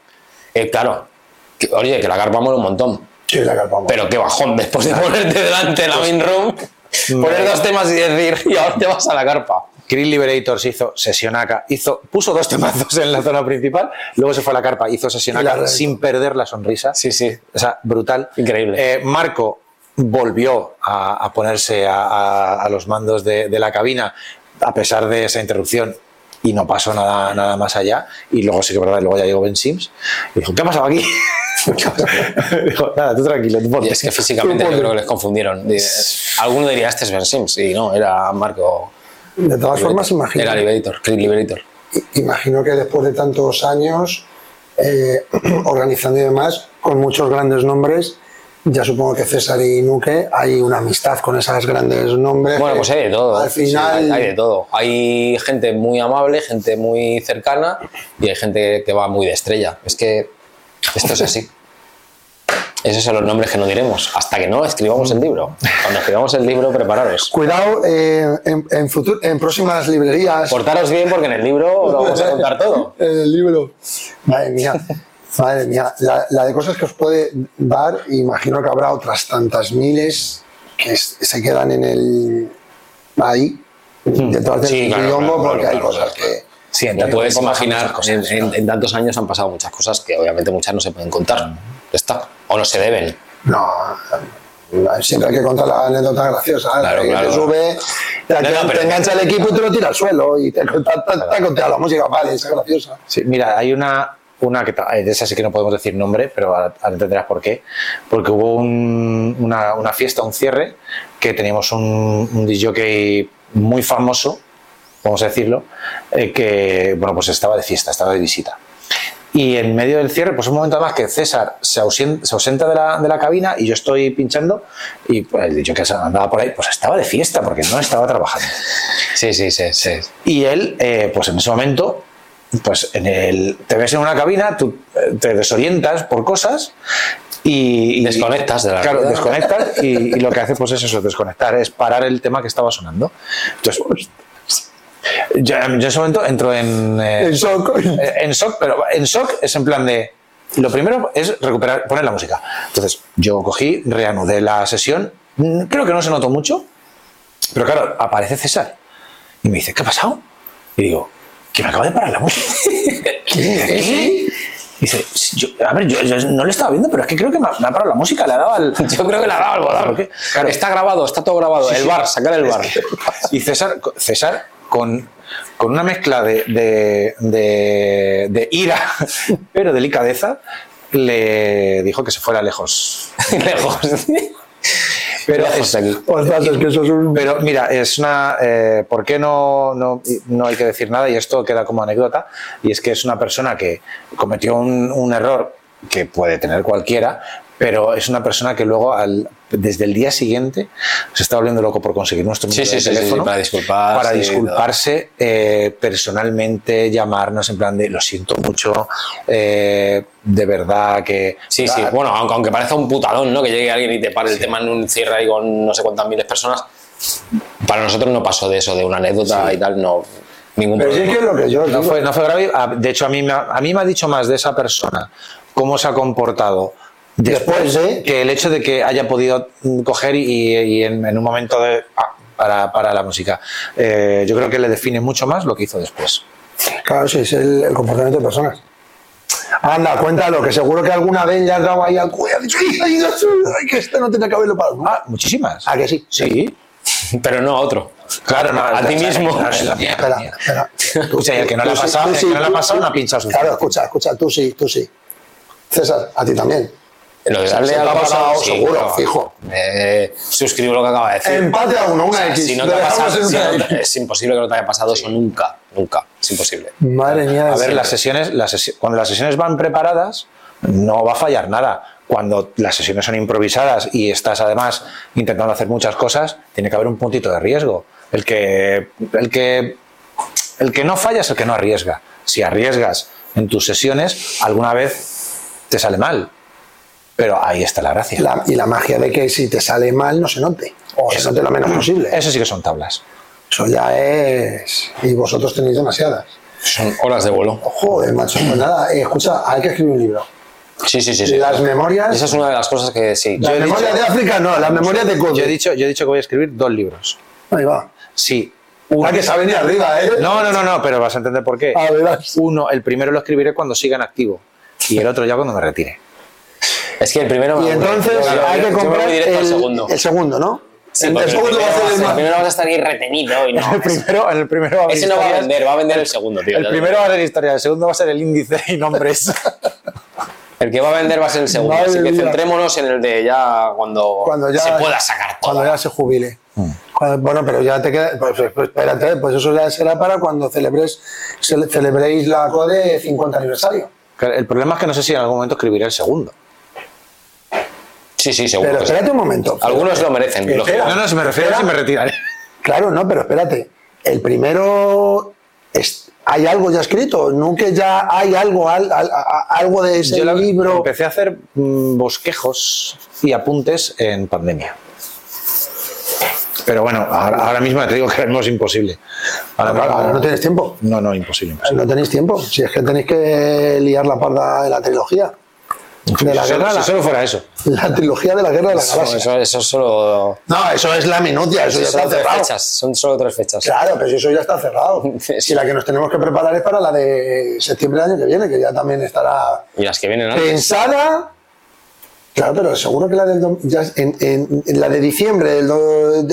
claro, oye, que la carpa mola un montón. Sí, la Pero qué bajón, después de ponerte delante de la main room, poner dos temas y decir, y ahora te vas a la carpa. Green Liberators hizo Sesionaca, hizo, puso dos temazos en la zona principal, luego se fue a la carpa, hizo Sesionaca sin perder la sonrisa. Sí, sí. O sea, brutal. Increíble. Eh, Marco volvió a, ponerse a, los mandos de, la cabina a pesar de esa interrupción y no pasó nada, nada más allá. Y luego sí que verdad, luego ya llegó Ben Sims y dijo, ¿qué ha pasado aquí? dijo, nada, tú tranquilo. y es que físicamente yo creo que les confundieron. Alguno diría, este es Ben Sims, y no, era Marco. De todas formas, imagino. Era Liberator, Liberator. Imagino que después de tantos años eh, organizando y demás, con muchos grandes nombres, ya supongo que César y Nuque hay una amistad con esos grandes nombres. Bueno, pues hay de todo. Al final. hay, de todo. Hay gente muy amable, gente muy cercana y hay gente que va muy de estrella. Es que esto es así. Esos son los nombres que no diremos hasta que no escribamos el libro. Cuando escribamos el libro, prepararos. Cuidado eh, en, en, en, próximas librerías. Portaros bien porque en el libro lo vamos a contar todo. en el libro. Madre mía. Madre mía. La, de cosas que os puede dar, imagino que habrá otras tantas miles que se quedan en el. ahí, hmm. detrás del sí, porque hay cosas que Sí, en puedes imaginar, en, tantos años han pasado muchas cosas que obviamente muchas no se pueden contar. Está. O no se deben. No, siempre hay que contar la anécdota graciosa. Claro, claro. Te sube, te, engancha el equipo y te lo tira al suelo y te, te, la música, vale, es graciosa. Sí, mira, hay una, una que de esa sí que no podemos decir nombre, pero ahora entenderás por qué. Porque hubo una, una, fiesta, un cierre, que teníamos un, un DJ muy famoso vamos a decirlo, eh, que bueno, pues estaba de fiesta, estaba de visita. Y en medio del cierre, pues un momento más que César se ausenta, de, la, de, la, cabina y yo estoy pinchando y pues, el dicho que andaba por ahí, pues estaba de fiesta porque no estaba trabajando. Sí, sí, sí. sí. Y él, eh, pues en ese momento, pues en el, te ves en una cabina, tú eh, te desorientas por cosas y, desconectas de la Claro, desconectas y, lo que hace pues es eso, desconectar, es parar el tema que estaba sonando. Entonces, pues, yo, en ese momento entro en, eh, en shock. Eh, en shock, pero en shock es en plan de. Lo primero es recuperar, poner la música. Entonces, yo cogí, reanudé la sesión. Mm, creo que no se notó mucho, pero claro, aparece César y me dice: ¿Qué ha pasado? Y digo: Que me acaba de parar la música. ¿Qué? Dice, yo, a ver, yo, no le estaba viendo, pero es que creo que me ha, parado la música, le ha dado al. Yo creo que le ha dado al. Claro, está grabado, está todo grabado. el bar, sacar el bar. y César, César con, una mezcla de, de, ira, pero delicadeza, le dijo que se fuera lejos. lejos. Pero, pero mira, es una. Eh, ¿Por qué no, no, no, hay que decir nada? Y esto queda como anécdota. Y es que es una persona que cometió un, un error que puede tener cualquiera, pero es una persona que luego al, desde el día siguiente se está volviendo loco por conseguir nuestro número de teléfono para disculparse, para disculparse eh, personalmente, llamarnos en plan de lo siento mucho, eh, de verdad que... Sí, sí, bueno, aunque, aunque parezca un putadón, ¿no? Que llegue alguien y te pare el tema en un cierre ahí con no sé cuántas miles de personas, para nosotros no pasó de eso, de una anécdota y tal, no... Ningún Pero problema. Sí que lo que yo no, fue, no fue grave. Ah, de hecho, a mí, a mí me ha dicho más de esa persona cómo se ha comportado Después de que el hecho de que haya podido coger y, en, un momento de, ah, para, para, la música, eh, yo creo que le define mucho más lo que hizo después. Claro, sí, es el, comportamiento de personas. Anda, cuéntalo, que seguro que alguna vez ya has dado ahí al cuello dicho, ¡ay, ay, que este no tiene que haberlo para Ah, muchísimas. ¿Ah, que sí? Sí. Pero no a otro. Claro, no, a ti mismo. espera, espera. Escucha, y el que no le ha pasado, el que no le ha pasado, no ha pinchado su Claro, escucha, escucha, tú sí, tú sí. César, a ti también. Lo de darle al pasado, seguro, fijo. Eh, suscribo lo que acaba de decir. Empate a uno, una X. Si no te ha pasado, es imposible que no te haya pasado eso nunca, nunca. Es imposible. Madre mía. A ver, las sesiones, las cuando las sesiones van preparadas, no va a fallar nada. Cuando las sesiones son improvisadas y estás además intentando hacer muchas cosas, tiene que haber un puntito de riesgo. El que, el que, el que no falla es el que no arriesga. Si arriesgas en tus sesiones, alguna vez te sale mal pero ahí está la gracia. y la magia de que si te sale mal no se note, o se note lo menos posible. Eso sí que son tablas. Eso ya es... Y vosotros tenéis demasiadas. Son horas de vuelo. Joder, macho. Pues nada, eh, escucha, hay que escribir un libro. Sí, sí, sí, sí. Las memorias... Esa es una de las cosas que sí. Las memorias de África no, las memorias de Yo he, dicho, yo he dicho que voy a escribir dos libros. Ahí va. Sí. Que se ha venido arriba, ¿eh? No, no, no, no, pero vas a entender por qué. A ver, Uno, el primero lo escribiré cuando siga en activo y el otro ya cuando me retire. Es que el primero. Y entonces hay que comprar el, segundo. el segundo, ¿no? el, segundo va a ser el, más... primero vas a estar ahí retenido y no. el primero, el primero va a Ese no va a vender, va a vender el segundo, tío. El primero va a ser historia, el segundo va a ser el índice y nombres. El que va a vender va a ser el segundo. así que centrémonos en el de ya cuando, cuando ya, se pueda sacar todo. Cuando ya se jubile. Mm. bueno, pero ya te queda. Pues, pues, pues, espérate, pues eso ya será para cuando celebres, celebréis la CODE 50 aniversario. El problema es que no sé si en algún momento escribiré el segundo. Sí, sí, seguro. Pero espérate un momento. Algunos lo merecen. no, no, si me refiero si me retiraré. Claro, no, pero espérate. El primero. ¿Hay algo ya escrito? ¿Nunca ya hay algo, algo de ese Yo libro? Empecé a hacer mm, bosquejos y apuntes en pandemia. Pero bueno, ahora, mismo te digo que no es imposible. Ahora, no tienes tiempo. No, no, imposible, imposible. No tenéis tiempo. Si es que tenéis que liar la parda de la trilogía de la guerra. Si solo fuera eso. La trilogía de la guerra de la galaxia. Eso, eso, solo. No, eso es la minucia, eso, ya está cerrado. Fechas, son solo tres fechas. Claro, pero eso ya está cerrado. Y la que nos tenemos que preparar es para la de septiembre del año que viene, que ya también estará. Y las que vienen antes. Pensada. Claro, pero seguro que la, del, ya en, en, la de diciembre, del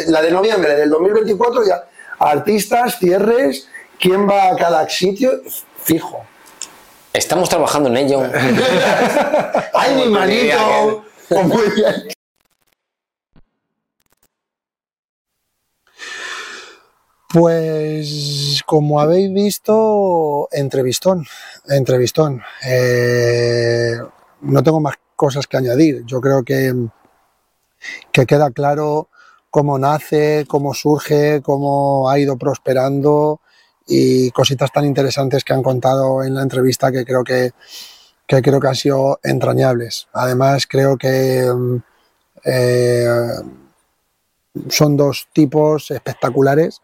la de noviembre del 2024, ya artistas, cierres, quién va a cada sitio, fijo. Estamos trabajando en ello. ¡Ay, mi manito! Pues como habéis visto, entrevistón, entrevistón. Eh, no tengo más cosas que añadir. Yo creo que, que queda claro cómo nace, cómo surge, cómo ha ido prosperando y cositas tan interesantes que han contado en la entrevista que creo que, que creo que han sido entrañables. Además, creo que eh, son dos tipos espectaculares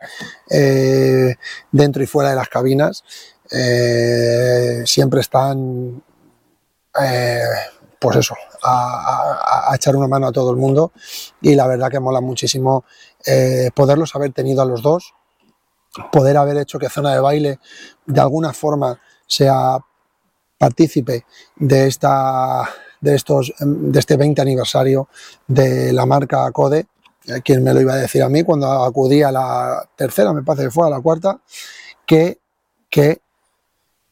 eh, dentro y fuera de las cabinas. Eh, siempre están, pues eso, a, echar una mano a todo el mundo y la verdad que mola muchísimo poderlos haber tenido a los dos, poder haber hecho que Zona de Baile de alguna forma sea partícipe de esta de estos de este 20 aniversario de la marca Code quien me lo iba a decir a mí cuando acudí a la tercera, me parece que fue a la cuarta, que, que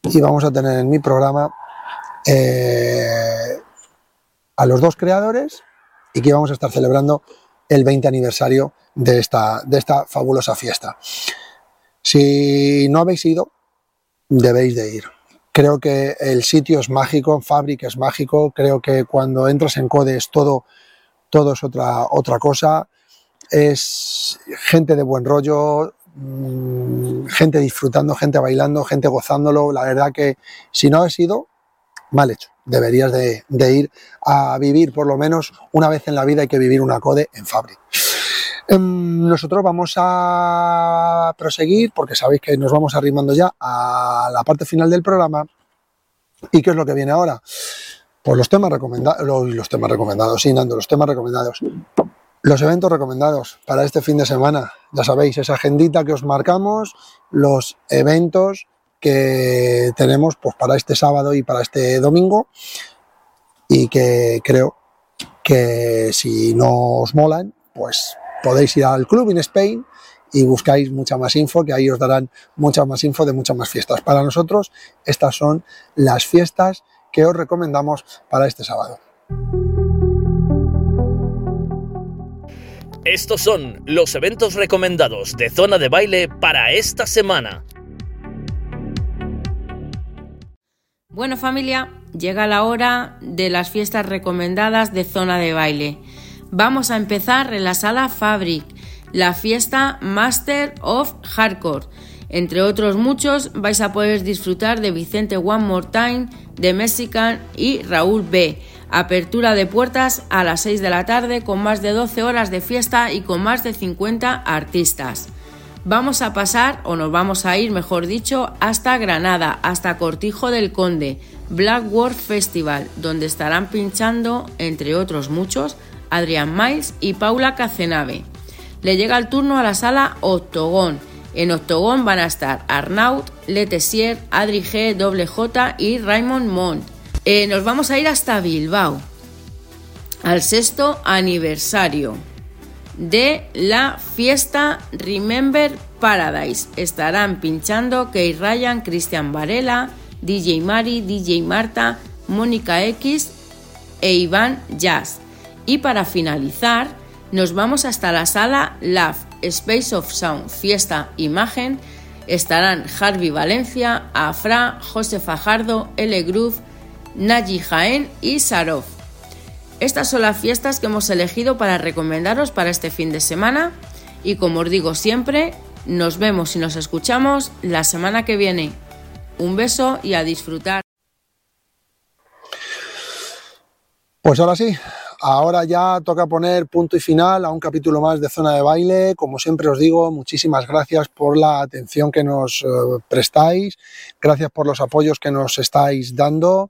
íbamos a tener en mi programa eh, a los dos creadores y que íbamos a estar celebrando el 20 aniversario de esta, de esta fabulosa fiesta. Si no habéis ido, debéis de ir. Creo que el sitio es mágico, Fabric es mágico, creo que cuando entras en Code es todo, todo es otra, otra cosa es gente de buen rollo, mm, gente disfrutando, gente bailando, gente gozándolo. La verdad que si no has ido, mal hecho. Deberías de, ir a vivir por lo menos una vez en la vida hay que vivir una code en Fabric. Em, nosotros vamos a proseguir porque sabéis que nos vamos arrimando ya a la parte final del programa. ¿Y qué es lo que viene ahora? Pues los temas recomendados, los, temas recomendados, sí, Nando, los temas recomendados. Los eventos recomendados para este fin de semana, ya sabéis, esa agendita que os marcamos, los eventos que tenemos pues, para este sábado y para este domingo y que creo que si no os molan, pues podéis ir al Club in Spain y buscáis mucha más info, que ahí os darán mucha más info de muchas más fiestas. Para nosotros, estas son las fiestas que os recomendamos para este sábado. Estos son los eventos recomendados de Zona de Baile para esta semana. Bueno familia, llega la hora de las fiestas recomendadas de Zona de Baile. Vamos a empezar en la sala Fabric, la fiesta Master of Hardcore. Entre otros muchos vais a poder disfrutar de Vicente One More Time, de Mexican y Raúl B Apertura de puertas a las 6 de la tarde con más de 12 horas de fiesta y con más de 50 artistas. Vamos a pasar, o nos vamos a ir, mejor dicho, hasta Granada, hasta Cortijo del Conde, Black World Festival, donde estarán pinchando, entre otros muchos, Adrián Miles y Paula Cacenave. Le llega el turno a la sala Octogón. En Octogón van a estar Arnaut, Letessier, Adri G, J y Raymond Montt. Eh, nos vamos a ir hasta Bilbao, al sexto aniversario de la fiesta Remember Paradise. Estarán pinchando Kay Ryan, Cristian Varela, DJ Mari, DJ Marta, Mónica X e Iván Jazz. Y para finalizar, nos vamos hasta la sala Love Space of Sound, fiesta imagen. Estarán Harvey Valencia, Afra, José Fajardo, L. Groove, Naji Jaén y Sarov. Estas son las fiestas que hemos elegido para recomendaros para este fin de semana y como os digo siempre, nos vemos y nos escuchamos la semana que viene. Un beso y a disfrutar. Pues ahora sí, ahora ya toca poner punto y final a un capítulo más de Zona de Baile. Como siempre os digo, muchísimas gracias por la atención que nos eh, prestáis, gracias por los apoyos que nos estáis dando.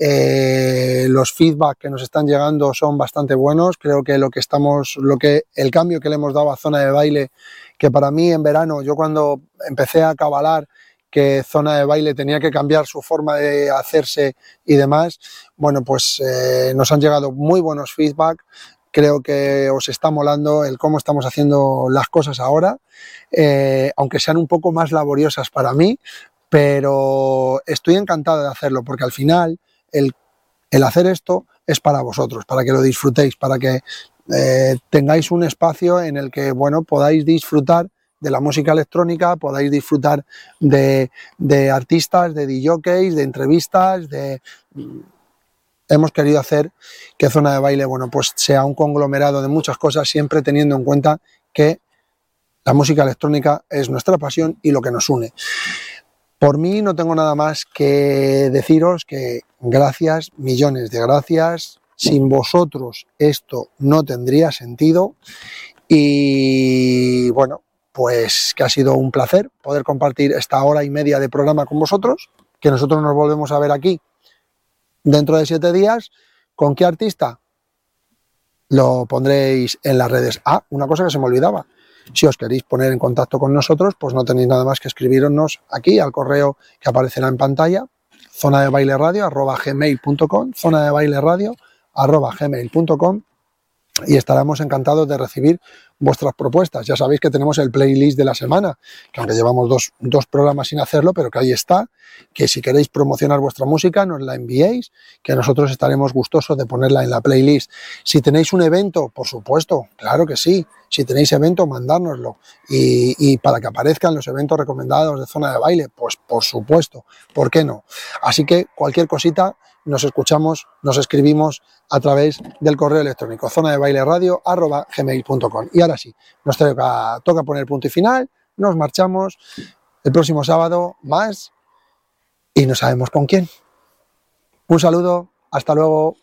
Eh, los feedback que nos están llegando son bastante buenos. Creo que lo que estamos, lo que el cambio que le hemos dado a zona de baile, que para mí en verano, yo cuando empecé a cabalar que zona de baile tenía que cambiar su forma de hacerse y demás, bueno, pues eh, nos han llegado muy buenos feedback. Creo que os está molando el cómo estamos haciendo las cosas ahora, eh, aunque sean un poco más laboriosas para mí, pero estoy encantado de hacerlo porque al final el, hacer esto es para vosotros, para que lo disfrutéis, para que eh, tengáis un espacio en el que bueno, podáis disfrutar de la música electrónica, podáis disfrutar de, de artistas, de DJs, de entrevistas, de hemos querido hacer que Zona de Baile, bueno, pues sea un conglomerado de muchas cosas, siempre teniendo en cuenta que la música electrónica es nuestra pasión y lo que nos une. Por mí no tengo nada más que deciros que gracias, millones de gracias. Sin vosotros esto no tendría sentido. Y bueno, pues que ha sido un placer poder compartir esta hora y media de programa con vosotros, que nosotros nos volvemos a ver aquí dentro de siete días. ¿Con qué artista? Lo pondréis en las redes. Ah, una cosa que se me olvidaba. Si os queréis poner en contacto con nosotros, pues no tenéis nada más que escribirnos aquí al correo que aparecerá en pantalla, zona de baile radio zona de baile radio y estaremos encantados de recibir vuestras propuestas. Ya sabéis que tenemos el playlist de la semana, que aunque llevamos dos, dos, programas sin hacerlo, pero que ahí está, que si queréis promocionar vuestra música nos la enviéis, que nosotros estaremos gustosos de ponerla en la playlist. Si tenéis un evento, por supuesto, claro que sí. Si tenéis evento, mandárnoslo. Y, y para que aparezcan los eventos recomendados de zona de baile, pues por supuesto, ¿por qué no? Así que cualquier cosita, nos escuchamos, nos escribimos a través del correo electrónico zona de baile radio ahora sí, nos toca, toca poner punto y final, nos marchamos el próximo sábado más y no sabemos con quién. Un saludo, hasta luego.